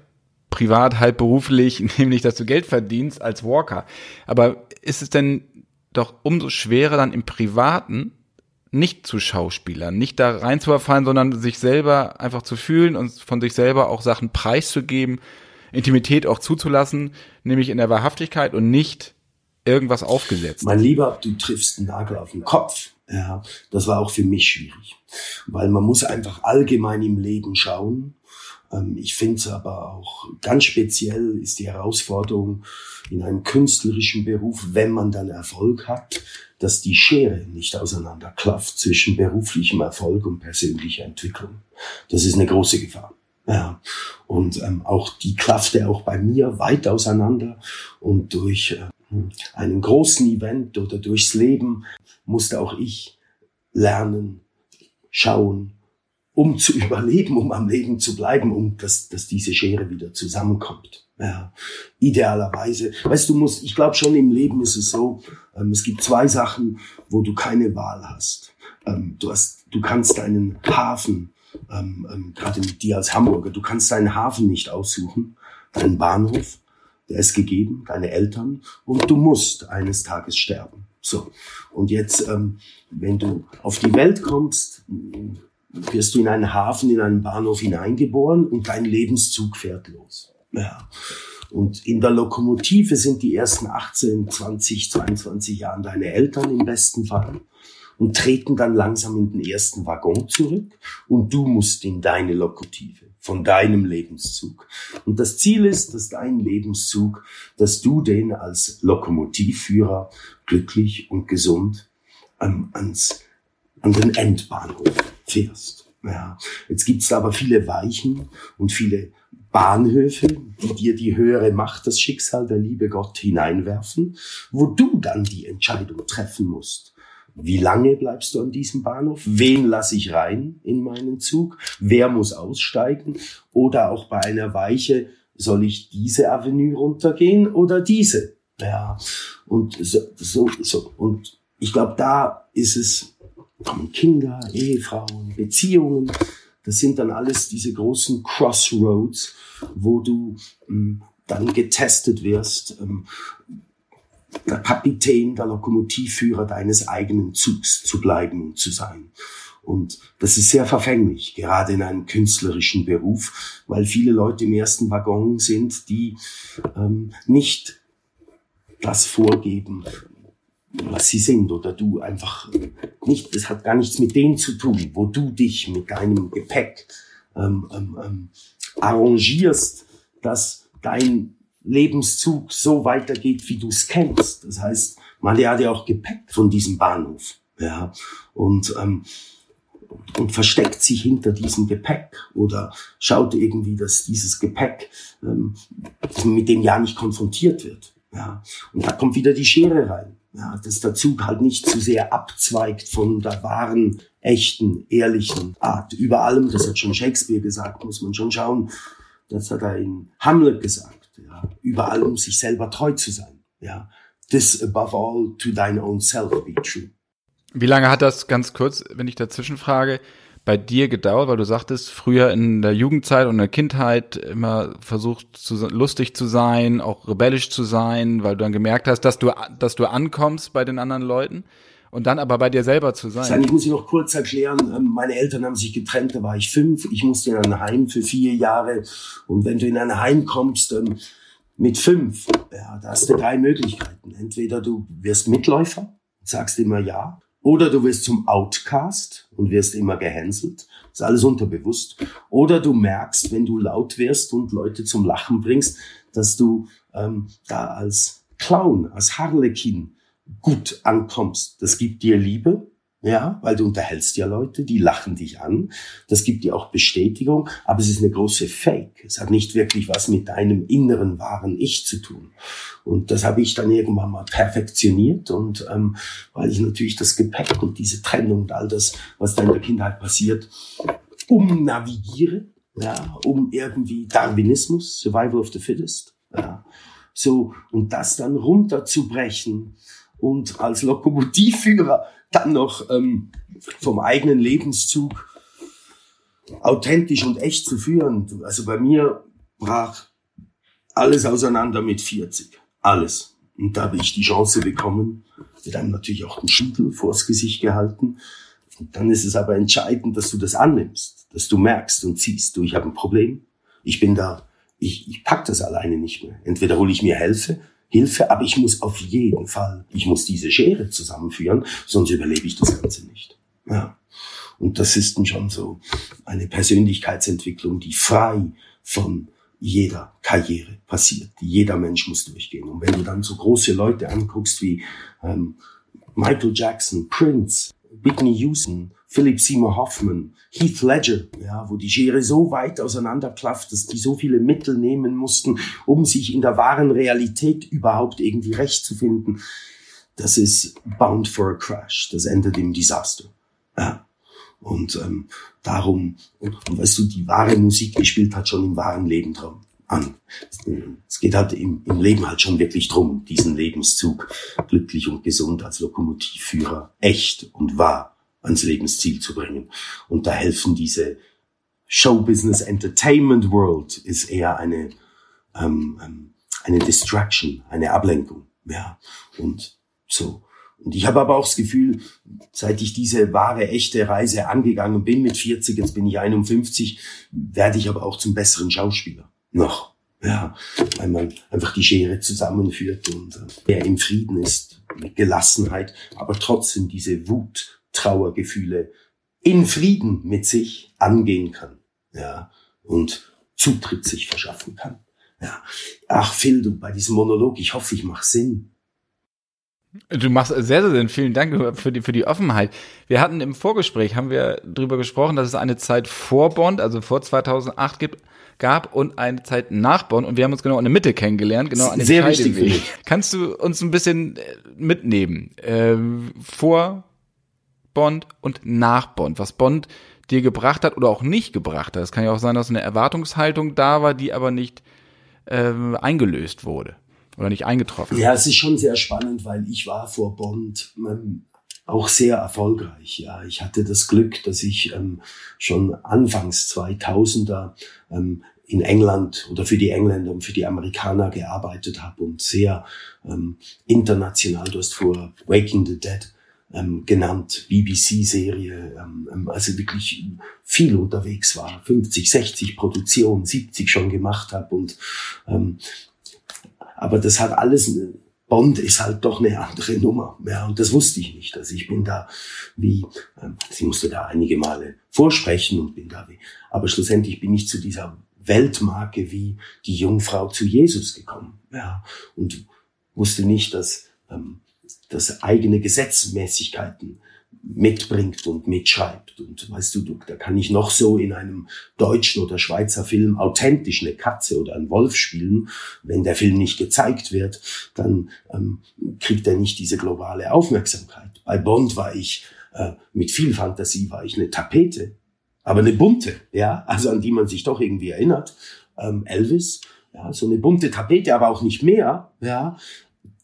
privat, halb beruflich, nämlich dass du Geld verdienst als Walker. Aber ist es denn doch umso schwerer dann im Privaten nicht zu Schauspielern, nicht da reinzuverfallen, sondern sich selber einfach zu fühlen und von sich selber auch Sachen preiszugeben, Intimität auch zuzulassen, nämlich in der Wahrhaftigkeit und nicht irgendwas aufgesetzt. Mein Lieber, du triffst einen Nagel auf den Kopf. Ja, das war auch für mich schwierig, weil man muss einfach allgemein im Leben schauen. Ähm, ich finde es aber auch ganz speziell ist die Herausforderung in einem künstlerischen Beruf, wenn man dann Erfolg hat, dass die Schere nicht auseinanderklafft zwischen beruflichem Erfolg und persönlicher Entwicklung. Das ist eine große Gefahr. Ja. Und ähm, auch die klaffte auch bei mir weit auseinander. Und durch äh, einen großen Event oder durchs Leben musste auch ich lernen, schauen, um zu überleben, um am Leben zu bleiben, um dass, dass diese Schere wieder zusammenkommt. Ja, idealerweise. Weißt du, musst, ich glaube schon im Leben ist es so, ähm, es gibt zwei Sachen, wo du keine Wahl hast. Ähm, du hast, du kannst deinen Hafen ähm, ähm, gerade mit dir als Hamburger, du kannst deinen Hafen nicht aussuchen, deinen Bahnhof, der ist gegeben, deine Eltern und du musst eines Tages sterben. So. Und jetzt, ähm, wenn du auf die Welt kommst, wirst du in einen Hafen, in einen Bahnhof hineingeboren und dein Lebenszug fährt los. Ja. Und in der Lokomotive sind die ersten 18, 20, 22 Jahren deine Eltern im besten Fall und treten dann langsam in den ersten Waggon zurück und du musst in deine Lokomotive von deinem Lebenszug. Und das Ziel ist, dass dein Lebenszug, dass du den als Lokomotivführer glücklich und gesund ähm, ans, an den Endbahnhof fährst. Ja. Jetzt gibt's aber viele Weichen und viele Bahnhöfe, die dir die höhere Macht, das Schicksal, der liebe Gott hineinwerfen, wo du dann die Entscheidung treffen musst. Wie lange bleibst du an diesem Bahnhof? Wen lasse ich rein in meinen Zug? Wer muss aussteigen? Oder auch bei einer Weiche, soll ich diese Avenue runtergehen oder diese? Ja, und so, so, so. und ich glaube, da ist es, Kinder, Ehefrauen, Beziehungen, das sind dann alles diese großen Crossroads, wo du ähm, dann getestet wirst, ähm, der Kapitän, der Lokomotivführer deines eigenen Zugs zu bleiben und zu sein. Und das ist sehr verfänglich, gerade in einem künstlerischen Beruf, weil viele Leute im ersten Waggon sind, die ähm, nicht das vorgeben, was sie sind oder du einfach nicht, das hat gar nichts mit denen zu tun, wo du dich mit deinem Gepäck ähm, ähm, ähm arrangierst, dass dein Lebenszug so weitergeht, wie du es kennst. Das heißt, man hat ja auch Gepäck von diesem Bahnhof. Ja, und, ähm, und versteckt sich hinter diesem Gepäck oder schaut irgendwie, dass dieses Gepäck ähm, mit dem ja nicht konfrontiert wird. Ja, und da kommt wieder die Schere rein. Ja, dass der Zug halt nicht zu sehr abzweigt von der wahren, echten, ehrlichen Art. Über allem, das hat schon Shakespeare gesagt, muss man schon schauen. Das hat er in Hamlet gesagt ja, überall um sich selber treu zu sein. Ja, this above all to thine own self be true. Wie lange hat das ganz kurz, wenn ich dazwischen frage, bei dir gedauert, weil du sagtest, früher in der Jugendzeit und in der Kindheit immer versucht, zu, lustig zu sein, auch rebellisch zu sein, weil du dann gemerkt hast, dass du, dass du ankommst bei den anderen Leuten und dann aber bei dir selber zu sein. Ich muss ich noch kurz erklären, ähm, meine Eltern haben sich getrennt, da war ich fünf, ich musste in ein Heim für vier Jahre und wenn du in ein Heim kommst ähm, mit fünf, ja, da hast du drei Möglichkeiten. Entweder du wirst Mitläufer, sagst immer ja. Oder du wirst zum Outcast und wirst immer gehänselt. Das ist alles unterbewusst. Oder du merkst, wenn du laut wirst und Leute zum Lachen bringst, dass du ähm, da als Clown, als Harlekin gut ankommst. Das gibt dir Liebe, ja, weil du unterhältst ja Leute, die lachen dich an. Das gibt dir auch Bestätigung, aber es ist eine große Fake. Es hat nicht wirklich was mit deinem inneren wahren Ich zu tun. Und das habe ich dann irgendwann mal perfektioniert und ähm, weil ich natürlich das Gepäck und diese Trennung und all das, was da in der Kindheit passiert, umnavigiere, ja, um irgendwie Darwinismus, Survival of the Fittest, ja, so und das dann runterzubrechen und als Lokomotivführer dann noch ähm, vom eigenen Lebenszug authentisch und echt zu führen. Also bei mir brach alles auseinander mit 40. Alles. Und da habe ich die Chance bekommen, wird einem natürlich auch den Schüttel vors Gesicht gehalten. Und dann ist es aber entscheidend, dass du das annimmst, dass du merkst und siehst, du, ich habe ein Problem. Ich bin da, ich, ich pack das alleine nicht mehr. Entweder hole ich mir Hilfe Hilfe, aber ich muss auf jeden Fall, ich muss diese Schere zusammenführen, sonst überlebe ich das Ganze nicht. Ja. Und das ist dann schon so eine Persönlichkeitsentwicklung, die frei von jeder Karriere passiert. Jeder Mensch muss durchgehen. Und wenn du dann so große Leute anguckst wie ähm, Michael Jackson, Prince, Whitney Houston, Philip Seymour Hoffman, Heath Ledger, ja, wo die Schere so weit auseinanderklafft, dass die so viele Mittel nehmen mussten, um sich in der wahren Realität überhaupt irgendwie recht zu finden. Das ist bound for a crash. Das endet im Desaster. Ja. Und ähm, darum, und, und weißt du, die wahre Musik, die spielt halt schon im wahren Leben drum an. Es geht halt im, im Leben halt schon wirklich drum, diesen Lebenszug glücklich und gesund als Lokomotivführer echt und wahr ans Lebensziel zu bringen. Und da helfen diese Showbusiness Entertainment World ist eher eine, ähm, ähm, eine Distraction, eine Ablenkung. Ja, und so. Und ich habe aber auch das Gefühl, seit ich diese wahre, echte Reise angegangen bin mit 40, jetzt bin ich 51, werde ich aber auch zum besseren Schauspieler. Noch. Ja, weil man einfach die Schere zusammenführt und äh, im Frieden ist, mit Gelassenheit, aber trotzdem diese Wut Trauergefühle in Frieden mit sich angehen kann, ja, und Zutritt sich verschaffen kann. Ja. Ach, Phil, du, bei diesem Monolog, ich hoffe, ich mache Sinn. Du machst sehr, sehr Sinn. Vielen Dank für die, für die Offenheit. Wir hatten im Vorgespräch, haben wir drüber gesprochen, dass es eine Zeit vor Bond, also vor 2008 gibt, gab und eine Zeit nach Bond und wir haben uns genau in der Mitte kennengelernt, genau an dem Sehr wichtig. Kannst du uns ein bisschen äh, mitnehmen? Ähm, vor Bond und nach Bond, was Bond dir gebracht hat oder auch nicht gebracht hat. Es kann ja auch sein, dass eine Erwartungshaltung da war, die aber nicht äh, eingelöst wurde oder nicht eingetroffen. Ja, es ist schon sehr spannend, weil ich war vor Bond ähm, auch sehr erfolgreich. Ja, ich hatte das Glück, dass ich ähm, schon anfangs 2000er ähm, in England oder für die Engländer und für die Amerikaner gearbeitet habe und sehr ähm, international. Du hast vor Waking the Dead ähm, genannt, BBC-Serie, ähm, ähm, also wirklich viel unterwegs war, 50, 60 Produktionen, 70 schon gemacht habe und ähm, aber das hat alles Bond ist halt doch eine andere Nummer. Ja, und das wusste ich nicht. Also ich bin da wie, ähm, sie musste da einige Male vorsprechen und bin da wie, aber schlussendlich bin ich zu dieser Weltmarke wie die Jungfrau zu Jesus gekommen. Ja, und wusste nicht, dass ähm, das eigene Gesetzmäßigkeiten mitbringt und mitschreibt. Und weißt du, da kann ich noch so in einem deutschen oder Schweizer Film authentisch eine Katze oder einen Wolf spielen. Wenn der Film nicht gezeigt wird, dann ähm, kriegt er nicht diese globale Aufmerksamkeit. Bei Bond war ich äh, mit viel Fantasie war ich eine Tapete, aber eine bunte, ja, also an die man sich doch irgendwie erinnert. Ähm, Elvis, ja, so eine bunte Tapete, aber auch nicht mehr, ja,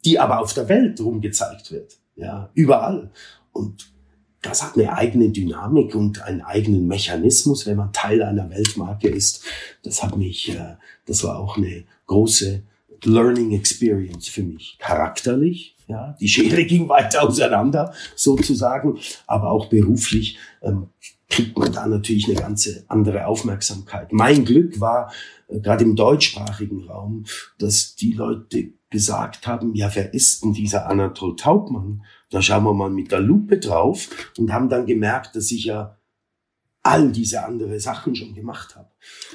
die aber auf der Welt rumgezeigt wird. Ja, überall. Und das hat eine eigene Dynamik und einen eigenen Mechanismus, wenn man Teil einer Weltmarke ist. Das hat mich, äh, das war auch eine große Learning Experience für mich. Charakterlich, ja, die Schere ging weiter auseinander, sozusagen, aber auch beruflich ähm, kriegt man da natürlich eine ganze andere Aufmerksamkeit. Mein Glück war, äh, gerade im deutschsprachigen Raum, dass die Leute gesagt haben, ja, wer ist denn dieser Anatol Taubmann? Da schauen wir mal mit der Lupe drauf und haben dann gemerkt, dass ich ja all diese andere Sachen schon gemacht habe.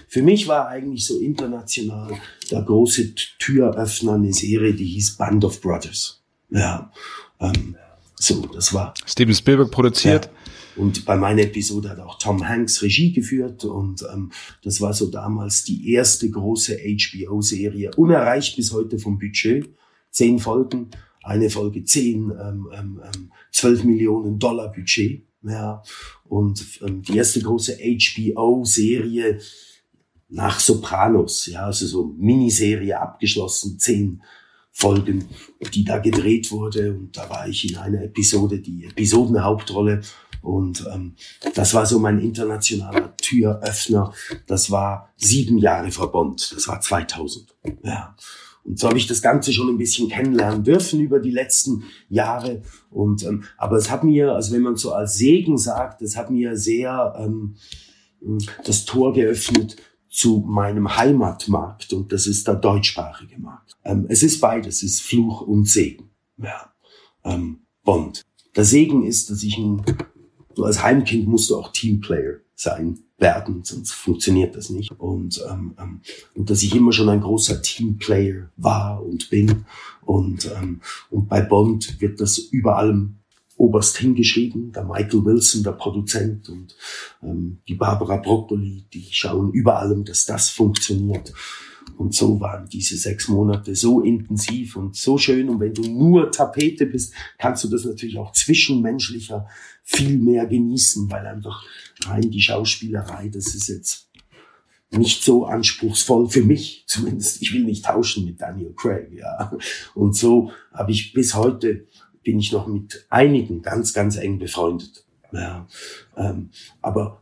Für mich war eigentlich so international der große Türöffner eine Serie, die hieß Band of Brothers. Ja, ähm, so, das war. Steven Spielberg produziert. Ja. Und bei meiner Episode hat auch Tom Hanks Regie geführt und ähm, das war so damals die erste große HBO-Serie, unerreicht bis heute vom Budget. Zehn Folgen, eine Folge zehn, ähm, ähm, 12 ähm, Millionen Dollar Budget. Ja, und ähm, die erste große HBO-Serie nach Sopranos, ja, also so Miniserie abgeschlossen, zehn Folgen, die da gedreht wurde. Und da war ich in einer Episode die Episodenhauptrolle. Und ähm, das war so mein internationaler Türöffner. Das war sieben Jahre vor Bond. Das war 2000. Ja. Und so habe ich das Ganze schon ein bisschen kennenlernen dürfen über die letzten Jahre. Und ähm, aber es hat mir, also wenn man so als Segen sagt, es hat mir sehr ähm, das Tor geöffnet zu meinem Heimatmarkt und das ist der deutschsprachige Markt. Ähm, es ist beides, es ist Fluch und Segen. Ja. Ähm, Bond. Der Segen ist, dass ich ein, du als Heimkind musst du auch Teamplayer sein werden, sonst funktioniert das nicht. Und, ähm, ähm, und dass ich immer schon ein großer Teamplayer war und bin. Und, ähm, und bei Bond wird das über allem oberst hingeschrieben. Der Michael Wilson, der Produzent und ähm, die Barbara Broccoli, die schauen über allem, dass das funktioniert. Und so waren diese sechs Monate so intensiv und so schön. Und wenn du nur Tapete bist, kannst du das natürlich auch zwischenmenschlicher viel mehr genießen, weil einfach rein die Schauspielerei, das ist jetzt nicht so anspruchsvoll für mich, zumindest. Ich will nicht tauschen mit Daniel Craig, ja. Und so habe ich bis heute bin ich noch mit einigen ganz, ganz eng befreundet. Ja, ähm, aber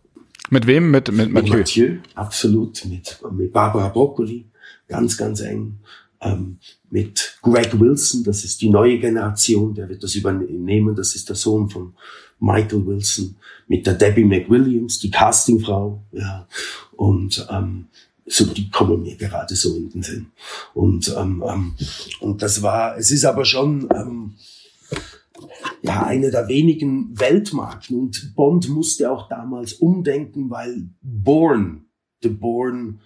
mit wem? Mit, mit Mathieu? Mit Mathieu, absolut. Mit, mit Barbara Broccoli, ganz, ganz eng. Ähm, mit Greg Wilson, das ist die neue Generation, der wird das übernehmen. Das ist der Sohn von Michael Wilson. Mit der Debbie McWilliams, die Castingfrau. Ja, und ähm, so die kommen mir gerade so in den Sinn. Und ähm, ähm, und das war, es ist aber schon ähm, ja, eine der wenigen Weltmarken. Und Bond musste auch damals umdenken, weil Born, The Born,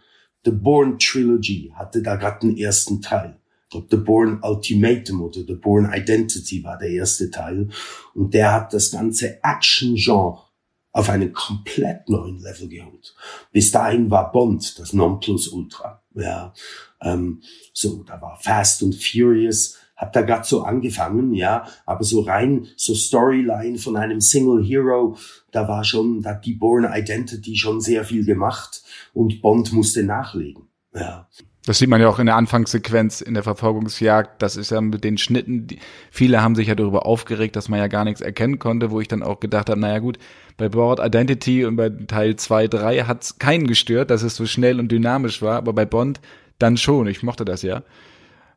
The Born Trilogy hatte da gerade den ersten Teil. Ich glaube, The Born Ultimatum oder The Born Identity war der erste Teil. Und der hat das ganze Action-Genre auf einen komplett neuen Level geholt. Bis dahin war Bond das Nonplusultra. Ja, ähm, so, da war Fast and Furious, hab da grad so angefangen, ja, aber so rein so Storyline von einem Single Hero, da war schon, da hat die Born Identity schon sehr viel gemacht und Bond musste nachlegen, ja. Das sieht man ja auch in der Anfangssequenz in der Verfolgungsjagd. Das ist ja mit den Schnitten. Die, viele haben sich ja darüber aufgeregt, dass man ja gar nichts erkennen konnte, wo ich dann auch gedacht habe, naja gut, bei Board Identity und bei Teil 2, 3 hat es keinen gestört, dass es so schnell und dynamisch war, aber bei Bond dann schon. Ich mochte das ja.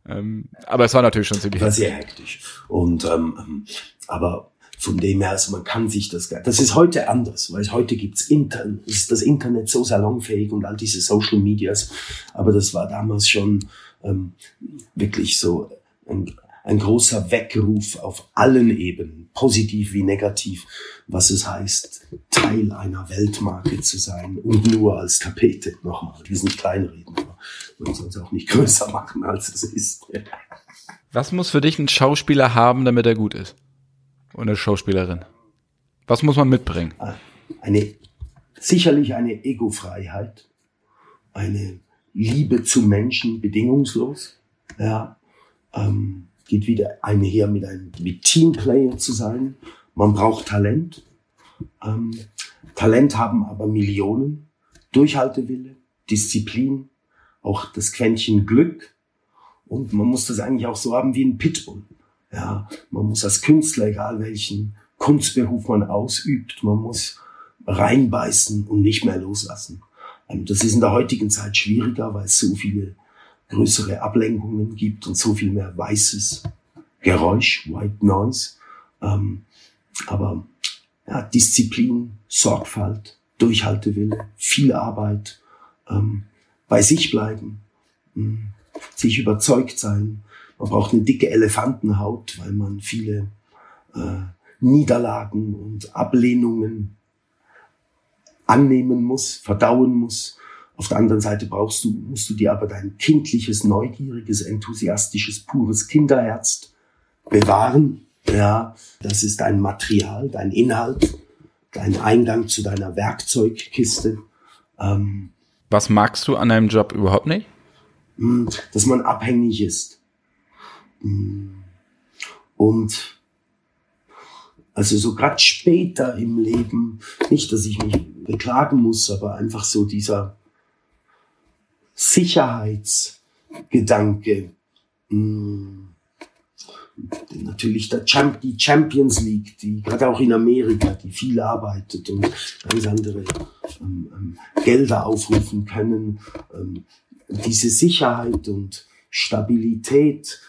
Ähm, aber es war natürlich schon ziemlich. War sehr hektisch. Und ähm, ähm, aber von dem her, also man kann sich das, das ist heute anders, weil heute gibt's Internet, ist das Internet so salonfähig und all diese Social Medias, aber das war damals schon ähm, wirklich so ein, ein großer Weckruf auf allen Ebenen, positiv wie negativ, was es heißt, Teil einer Weltmarke zu sein und nur als Tapete, nochmal, wir sind kleinreden, aber man soll es auch nicht größer machen, als es ist. Was muss für dich ein Schauspieler haben, damit er gut ist? Und eine Schauspielerin? Was muss man mitbringen? Ah, eine, sicherlich eine Egofreiheit, eine Liebe zu Menschen bedingungslos, ja, ähm, geht wieder einher mit einem mit Teamplayer zu sein. Man braucht Talent. Ähm, Talent haben aber Millionen. Durchhaltewille, Disziplin, auch das Quäntchen Glück. Und man muss das eigentlich auch so haben wie ein Pitbull. Ja, man muss als Künstler, egal welchen Kunstberuf man ausübt, man muss reinbeißen und nicht mehr loslassen. Ähm, das ist in der heutigen Zeit schwieriger, weil es so viele größere Ablenkungen gibt und so viel mehr weißes Geräusch, White Noise. Ähm, aber ja, Disziplin, Sorgfalt, Durchhaltewille, viel Arbeit, ähm, bei sich bleiben, hm, sich überzeugt sein. Man braucht eine dicke Elefantenhaut, weil man viele äh, Niederlagen und Ablehnungen annehmen muss, verdauen muss. Auf der anderen Seite brauchst du, musst du dir aber dein kindliches, neugieriges, enthusiastisches, pures Kinderherz bewahren ja, das ist dein Material, dein Inhalt, dein Eingang zu deiner Werkzeugkiste. Ähm, Was magst du an deinem Job überhaupt nicht? Hm, dass man abhängig ist. Hm. Und also so gerade später im Leben, nicht, dass ich mich beklagen muss, aber einfach so dieser Sicherheitsgedanke. Mh, hm, natürlich der Champ die Champions League, die gerade auch in Amerika, die viel arbeitet und ganz andere Gelder aufrufen können. Ähm, diese Sicherheit und Stabilität,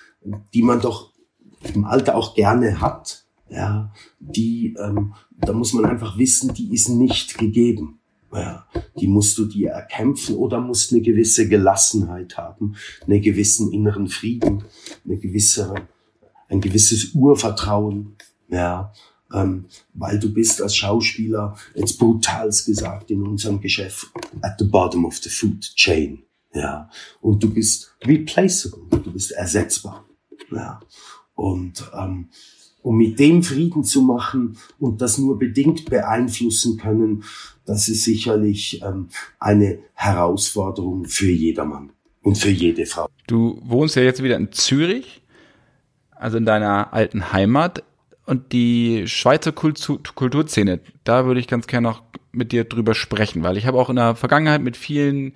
die man doch im Alter auch gerne hat, ja, die, ähm, da muss man einfach wissen, die ist nicht gegeben. Ja, die musst du dir erkämpfen oder musst eine gewisse Gelassenheit haben, einen gewissen inneren Frieden, eine gewisse ein gewisses Urvertrauen, ja, ähm, weil du bist als Schauspieler, jetzt brutals gesagt, in unserem Geschäft at the bottom of the food chain, ja, und du bist replaceable, du bist ersetzbar, ja, und ähm, um mit dem Frieden zu machen und das nur bedingt beeinflussen können, das ist sicherlich ähm, eine Herausforderung für jedermann und für jede Frau. Du wohnst ja jetzt wieder in Zürich also in deiner alten Heimat und die Schweizer Kultur, Kulturszene, da würde ich ganz gerne noch mit dir drüber sprechen, weil ich habe auch in der Vergangenheit mit vielen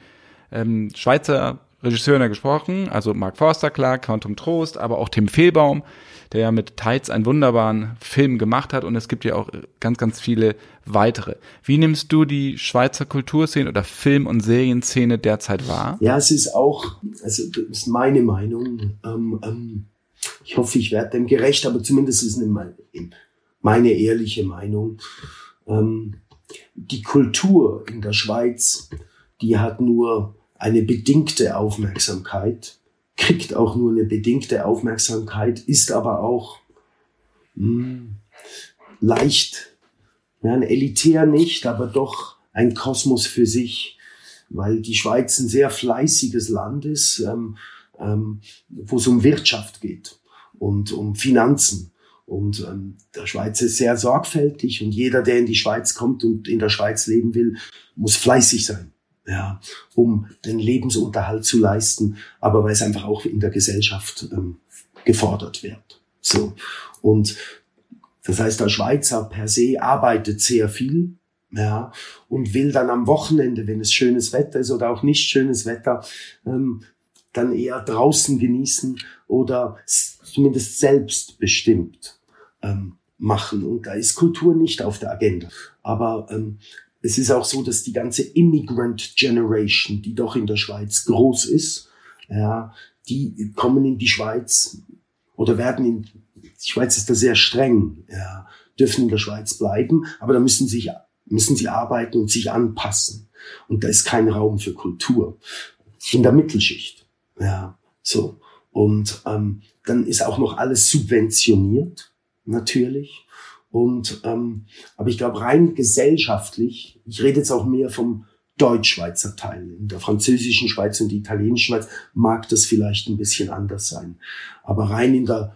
ähm, Schweizer Regisseuren gesprochen, also Mark Forster, klar, Quantum Trost, aber auch Tim Fehlbaum, der ja mit Tides einen wunderbaren Film gemacht hat und es gibt ja auch ganz, ganz viele weitere. Wie nimmst du die Schweizer Kulturszene oder Film- und Serienszene derzeit wahr? Ja, es ist auch, also das ist meine Meinung, ähm, ähm, ich hoffe, ich werde dem gerecht, aber zumindest ist es meine ehrliche Meinung. Ähm, die Kultur in der Schweiz, die hat nur eine bedingte Aufmerksamkeit, kriegt auch nur eine bedingte Aufmerksamkeit, ist aber auch mh, hm, leicht, ja, ein elitär nicht, aber doch ein Kosmos für sich, weil die Schweiz ein sehr fleißiges Land ist. Ähm, ähm, wo es um Wirtschaft geht und um Finanzen. Und ähm, der Schweiz ist sehr sorgfältig und jeder, der in die Schweiz kommt und in der Schweiz leben will, muss fleißig sein, ja, um den Lebensunterhalt zu leisten, aber weil es einfach auch in der Gesellschaft ähm, gefordert wird. So und das heißt, der Schweizer per se arbeitet sehr viel, ja, und will dann am Wochenende, wenn es schönes Wetter ist oder auch nicht schönes Wetter, ähm, dann eher draußen genießen oder zumindest selbstbestimmt ähm, machen. Und da ist Kultur nicht auf der Agenda. Aber ähm, es ist auch so, dass die ganze Immigrant Generation, die doch in der Schweiz groß ist, ja, die kommen in die Schweiz oder werden in, die Schweiz ist da sehr streng, ja, dürfen in der Schweiz bleiben, aber da müssen sich müssen sie arbeiten und sich anpassen. Und da ist kein Raum für Kultur. In der Mittelschicht. Ja, so. Und ähm, dann ist auch noch alles subventioniert, natürlich. Und ähm, aber ich glaube rein gesellschaftlich, ich rede jetzt auch mehr vom Deutschschweizer Teil. In der französischen Schweiz und der italienischen Schweiz mag das vielleicht ein bisschen anders sein. Aber rein in der,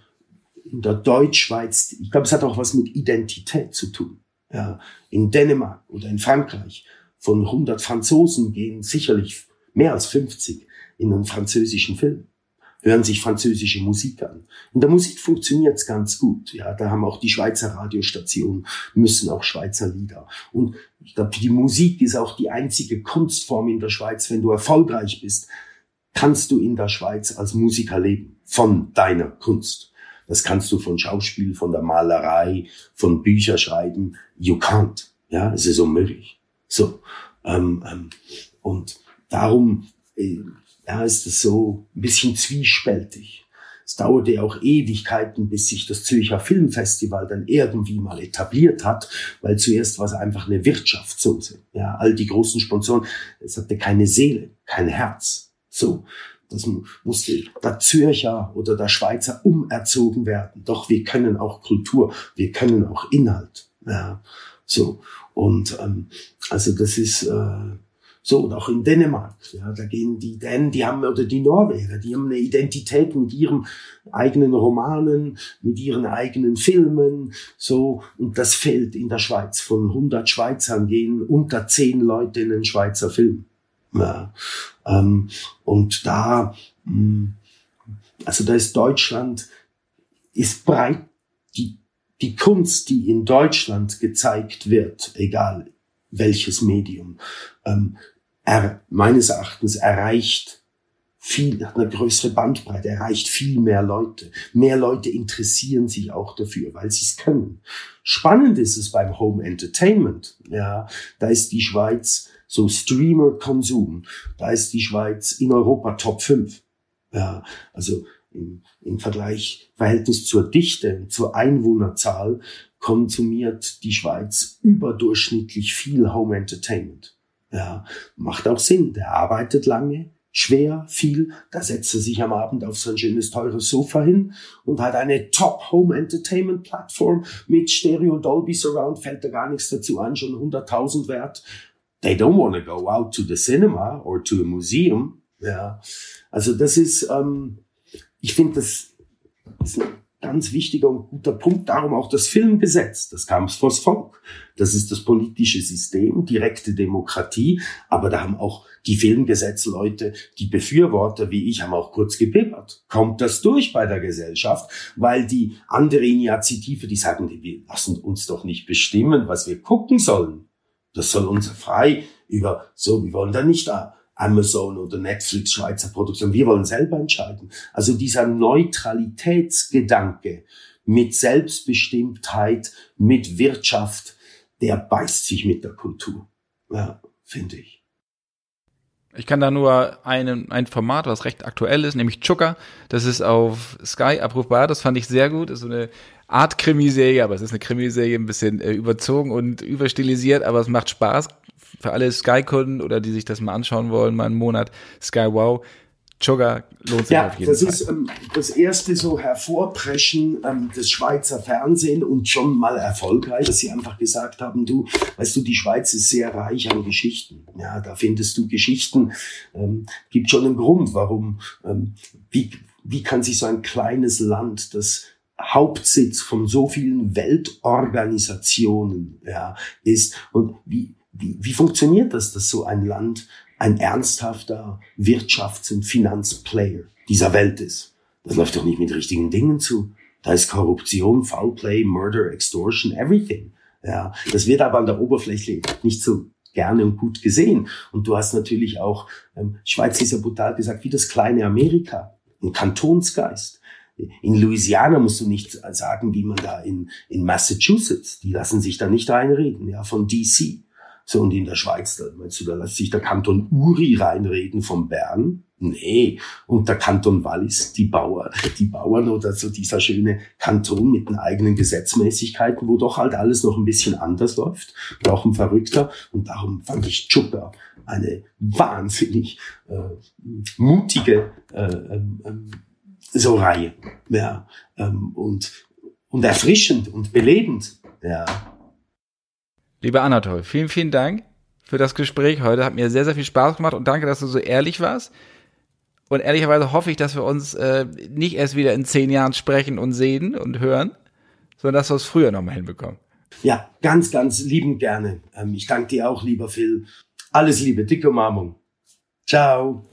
in der Deutschschweiz, ich glaube, es hat auch was mit Identität zu tun. Ja, in Dänemark oder in Frankreich von 100 Franzosen gehen sicherlich mehr als 50 in einem französischen Film, hören sich französische Musik an. In der Musik funktioniert's ganz gut. Ja, da haben auch die Schweizer Radiostationen müssen auch Schweizer Lieder. Und ich glaube, die Musik ist auch die einzige Kunstform in der Schweiz. Wenn du erfolgreich bist, kannst du in der Schweiz als Musiker leben von deiner Kunst. Das kannst du von Schauspiel, von der Malerei, von Bücherschreiben. You can't. Ja, es ist unmöglich. So. Ähm, ähm, und darum äh, ja, ist es so ein bisschen zwiespältig. es dauerte auch Ewigkeiten, bis sich das Zürcher Filmfestival dann irgendwie mal etabliert hat, weil zuerst war es einfach eine Wirtschaftssoße. Ja, all die großen Sponsoren, es hatte keine Seele, kein Herz. So. Das musste der Zürcher oder der Schweizer umerzogen werden. Doch wir können auch Kultur, wir können auch Inhalt. Ja, so. Und ähm, also das ist äh, so, und auch in Dänemark, ja, da gehen die Dänen, die haben, oder die Norweger, die haben eine Identität mit ihren eigenen Romanen, mit ihren eigenen Filmen, so, und das fällt in der Schweiz. Von 100 Schweizern gehen unter 10 Leute in einen Schweizer Film. Ja, ähm, und da, mh, hm, also da ist Deutschland, ist breit, die, die Kunst, die in Deutschland gezeigt wird, egal welches Medium, ähm, er, meines Erachtens erreicht viel, hat eine größere Bandbreite, erreicht viel mehr Leute. Mehr Leute interessieren sich auch dafür, weil sie es können. Spannend ist es beim Home Entertainment. Ja, da ist die Schweiz so Streamer-Konsum. Da ist die Schweiz in Europa Top 5. Ja, also im, im Vergleich, Verhältnis zur Dichte, zur Einwohnerzahl konsumiert die Schweiz überdurchschnittlich viel Home Entertainment. Ja, macht auch Sinn. Der arbeitet lange, schwer, viel. Da setzt er sich am Abend auf sein schönes, teures Sofa hin und hat eine Top Home Entertainment Plattform mit Stereo Dolby Surround, fällt da gar nichts dazu an, schon 100.000 wert. They don't want to go out to the cinema or to a museum. Ja, also das ist, ähm, ich finde, das ist ganz wichtiger und guter Punkt. Darum auch das Filmgesetz, das kam vors Volk. Das ist das politische System, direkte Demokratie. Aber da haben auch die Filmgesetzleute, die Befürworter wie ich, haben auch kurz gebibbert. Kommt das durch bei der Gesellschaft? Weil die andere Initiative, die sagen, wir lassen uns doch nicht bestimmen, was wir gucken sollen. Das soll unser frei über, so, wir wollen da nicht da Amazon oder Netflix Schweizer Produktion. Wir wollen selber entscheiden. Also dieser Neutralitätsgedanke mit Selbstbestimmtheit, mit Wirtschaft, der beißt sich mit der Kultur. Ja, finde ich. Ich kann da nur einen, ein Format, was recht aktuell ist, nämlich Chucker. Das ist auf Sky abrufbar. Das fand ich sehr gut. Das ist so eine Art Krimiserie, aber es ist eine Krimiserie, ein bisschen äh, überzogen und überstilisiert, aber es macht Spaß für alle Sky-Kunden oder die sich das mal anschauen wollen, mal einen Monat Sky Wow. Jogger lohnt sich ja, auf jeden das Fall. Das ist ähm, das erste so Hervorpreschen ähm, des Schweizer Fernsehen und schon mal erfolgreich, dass sie einfach gesagt haben, du, weißt du, die Schweiz ist sehr reich an Geschichten. Ja, da findest du Geschichten. Ähm, gibt schon einen Grund, warum, ähm, wie, wie kann sich so ein kleines Land, das Hauptsitz von so vielen Weltorganisationen ja, ist und wie, wie, funktioniert das, dass so ein Land ein ernsthafter Wirtschafts- und Finanzplayer dieser Welt ist? Das läuft doch nicht mit richtigen Dingen zu. Da ist Korruption, Foulplay, Murder, Extortion, everything. Ja, das wird aber an der Oberfläche nicht so gerne und gut gesehen. Und du hast natürlich auch, ähm, Schweiz ist ja brutal gesagt, wie das kleine Amerika, ein Kantonsgeist. In Louisiana musst du nicht sagen, wie man da in, in Massachusetts, die lassen sich da nicht reinreden, ja, von DC. So, und in der Schweiz, da meinst du, da lässt sich der Kanton Uri reinreden von Bern? Nee. Und der Kanton Wallis, die Bauer, die Bauern oder so dieser schöne Kanton mit den eigenen Gesetzmäßigkeiten, wo doch halt alles noch ein bisschen anders läuft. Auch ein Verrückter. Und darum fand ich Chuka eine wahnsinnig äh, mutige äh, ähm, ähm, so Reihe. Ja, ähm, und, und erfrischend und belebend. Ja. Lieber Anatol, vielen, vielen Dank für das Gespräch heute. Hat mir sehr, sehr viel Spaß gemacht und danke, dass du so ehrlich warst. Und ehrlicherweise hoffe ich, dass wir uns äh, nicht erst wieder in zehn Jahren sprechen und sehen und hören, sondern dass wir es früher nochmal hinbekommen. Ja, ganz, ganz lieben gerne. Ähm, ich danke dir auch, lieber Phil. Alles Liebe, dicke Umarmung. Ciao.